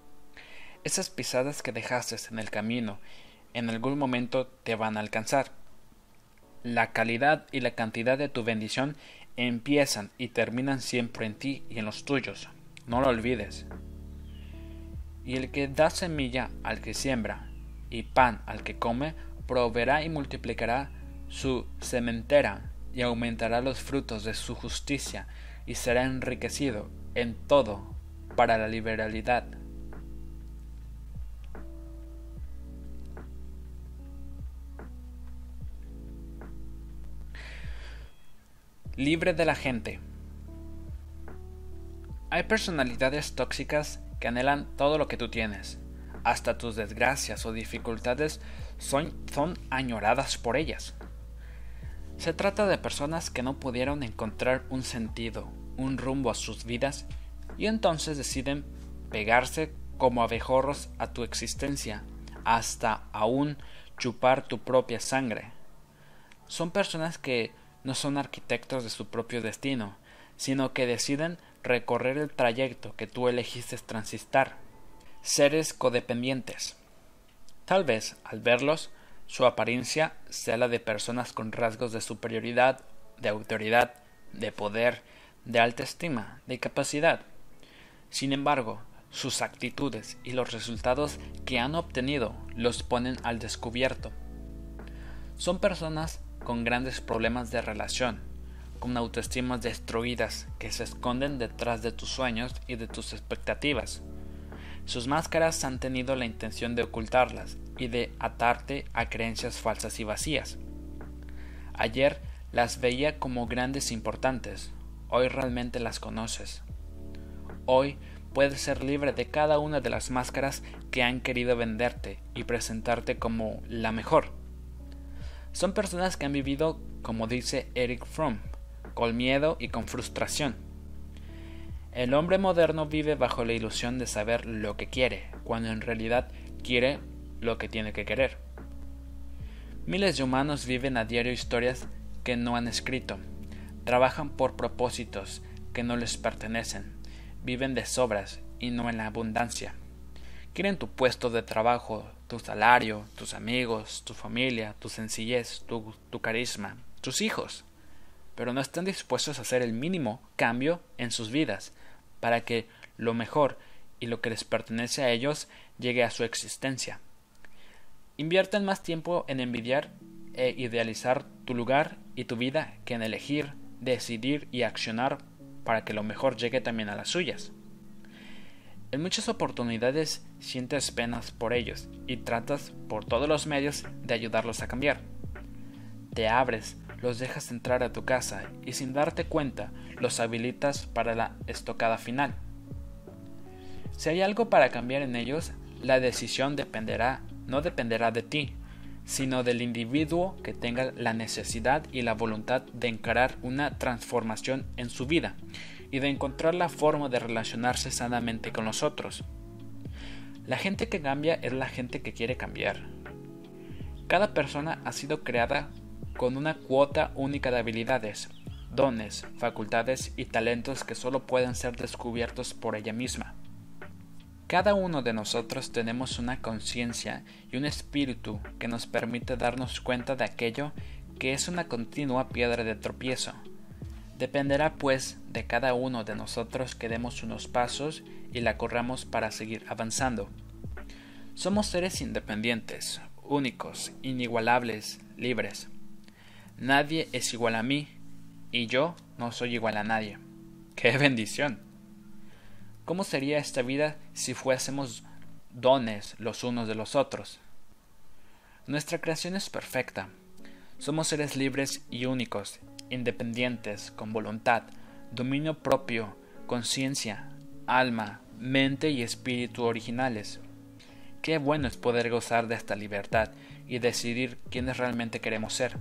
Esas pisadas que dejaste en el camino en algún momento te van a alcanzar. La calidad y la cantidad de tu bendición empiezan y terminan siempre en ti y en los tuyos. No lo olvides. Y el que da semilla al que siembra y pan al que come, proveerá y multiplicará su sementera y aumentará los frutos de su justicia y será enriquecido en todo para la liberalidad. Libre de la gente. Hay personalidades tóxicas que anhelan todo lo que tú tienes. Hasta tus desgracias o dificultades son, son añoradas por ellas. Se trata de personas que no pudieron encontrar un sentido, un rumbo a sus vidas y entonces deciden pegarse como abejorros a tu existencia, hasta aún chupar tu propia sangre. Son personas que no son arquitectos de su propio destino, sino que deciden recorrer el trayecto que tú elegiste transitar. Seres codependientes. Tal vez, al verlos, su apariencia sea la de personas con rasgos de superioridad, de autoridad, de poder, de alta estima, de capacidad. Sin embargo, sus actitudes y los resultados que han obtenido los ponen al descubierto. Son personas con grandes problemas de relación, con autoestimas destruidas que se esconden detrás de tus sueños y de tus expectativas. Sus máscaras han tenido la intención de ocultarlas y de atarte a creencias falsas y vacías. Ayer las veía como grandes e importantes, hoy realmente las conoces. Hoy puedes ser libre de cada una de las máscaras que han querido venderte y presentarte como la mejor. Son personas que han vivido, como dice Eric Fromm, con miedo y con frustración. El hombre moderno vive bajo la ilusión de saber lo que quiere, cuando en realidad quiere lo que tiene que querer. Miles de humanos viven a diario historias que no han escrito, trabajan por propósitos que no les pertenecen, viven de sobras y no en la abundancia. Quieren tu puesto de trabajo, tu salario, tus amigos, tu familia, tu sencillez, tu, carisma, tus hijos, pero no están dispuestos a hacer el mínimo cambio en sus vidas para que lo mejor y lo que les pertenece a ellos llegue a su existencia. Invierten más tiempo en envidiar e idealizar tu lugar y tu vida que en elegir, decidir y accionar para que lo mejor llegue también a las suyas. En muchas oportunidades sientes penas por ellos y tratas por todos los medios de ayudarlos a cambiar. Te abres, los dejas entrar a tu casa y sin darte cuenta los habilitas para la estocada final. Si hay algo para cambiar en ellos, la decisión dependerá no dependerá de ti, sino del individuo que tenga la necesidad y la voluntad de encarar una transformación en su vida y de encontrar la forma de relacionarse sanamente con los otros. La gente que cambia es la gente que quiere cambiar. Cada persona ha sido creada con una cuota única de habilidades, dones, facultades y talentos que solo pueden ser descubiertos por ella misma. Cada uno de nosotros tenemos una conciencia y un espíritu que nos permite darnos cuenta de aquello que es una continua piedra de tropiezo. Dependerá pues de cada uno de nosotros que demos unos pasos y la corramos para seguir avanzando. Somos seres independientes, únicos, inigualables, libres. Nadie es igual a mí y yo no soy igual a nadie. ¡Qué bendición! ¿Cómo sería esta vida si fuésemos dones los unos de los otros? Nuestra creación es perfecta. Somos seres libres y únicos, independientes, con voluntad, dominio propio, conciencia, alma, mente y espíritu originales. Qué bueno es poder gozar de esta libertad y decidir quiénes realmente queremos ser.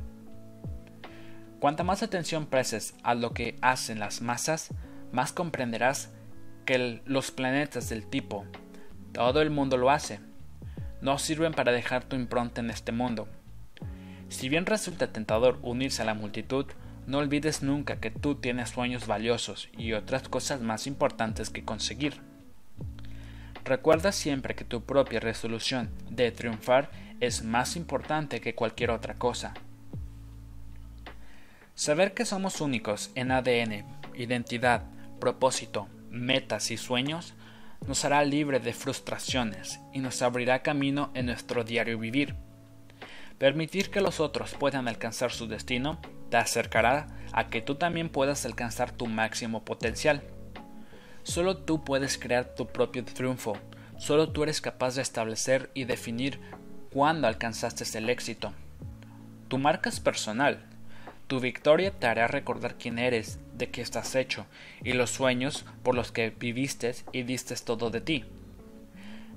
Cuanta más atención prestes a lo que hacen las masas, más comprenderás que los planetas del tipo todo el mundo lo hace no sirven para dejar tu impronta en este mundo. Si bien resulta tentador unirse a la multitud, no olvides nunca que tú tienes sueños valiosos y otras cosas más importantes que conseguir. Recuerda siempre que tu propia resolución de triunfar es más importante que cualquier otra cosa. Saber que somos únicos en ADN, identidad, propósito, metas y sueños nos hará libre de frustraciones y nos abrirá camino en nuestro diario vivir. Permitir que los otros puedan alcanzar su destino te acercará a que tú también puedas alcanzar tu máximo potencial. Solo tú puedes crear tu propio triunfo, solo tú eres capaz de establecer y definir cuándo alcanzaste el éxito. Tu marca es personal, tu victoria te hará recordar quién eres, de qué estás hecho, y los sueños por los que viviste y diste todo de ti.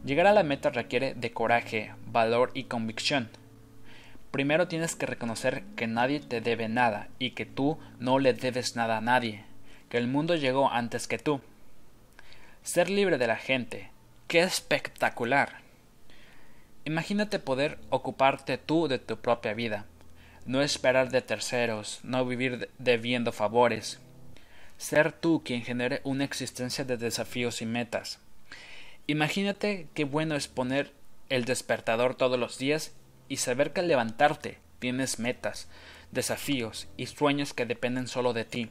Llegar a la meta requiere de coraje, valor y convicción. Primero tienes que reconocer que nadie te debe nada y que tú no le debes nada a nadie, que el mundo llegó antes que tú. Ser libre de la gente. ¡Qué espectacular! Imagínate poder ocuparte tú de tu propia vida no esperar de terceros, no vivir debiendo favores. Ser tú quien genere una existencia de desafíos y metas. Imagínate qué bueno es poner el despertador todos los días y saber que al levantarte tienes metas, desafíos y sueños que dependen solo de ti.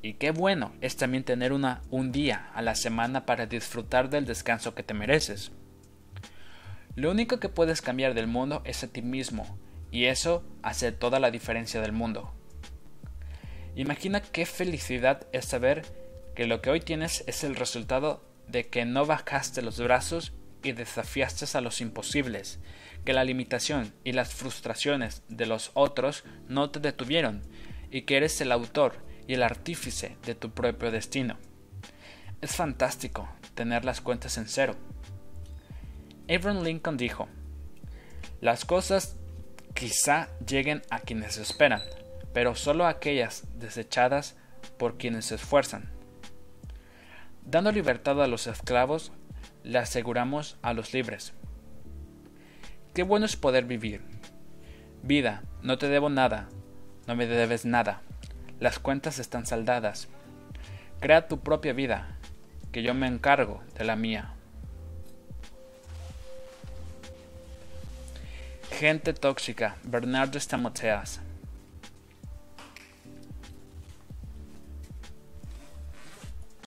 Y qué bueno es también tener una, un día a la semana para disfrutar del descanso que te mereces. Lo único que puedes cambiar del mundo es a ti mismo, y eso hace toda la diferencia del mundo. Imagina qué felicidad es saber que lo que hoy tienes es el resultado de que no bajaste los brazos y desafiaste a los imposibles, que la limitación y las frustraciones de los otros no te detuvieron, y que eres el autor y el artífice de tu propio destino. Es fantástico tener las cuentas en cero. Abraham Lincoln dijo, las cosas quizá lleguen a quienes esperan, pero solo aquellas desechadas por quienes se esfuerzan. Dando libertad a los esclavos, le aseguramos a los libres. Qué bueno es poder vivir. Vida, no te debo nada, no me debes nada. Las cuentas están saldadas. Crea tu propia vida, que yo me encargo de la mía. Gente tóxica, Bernardo Stamoteas.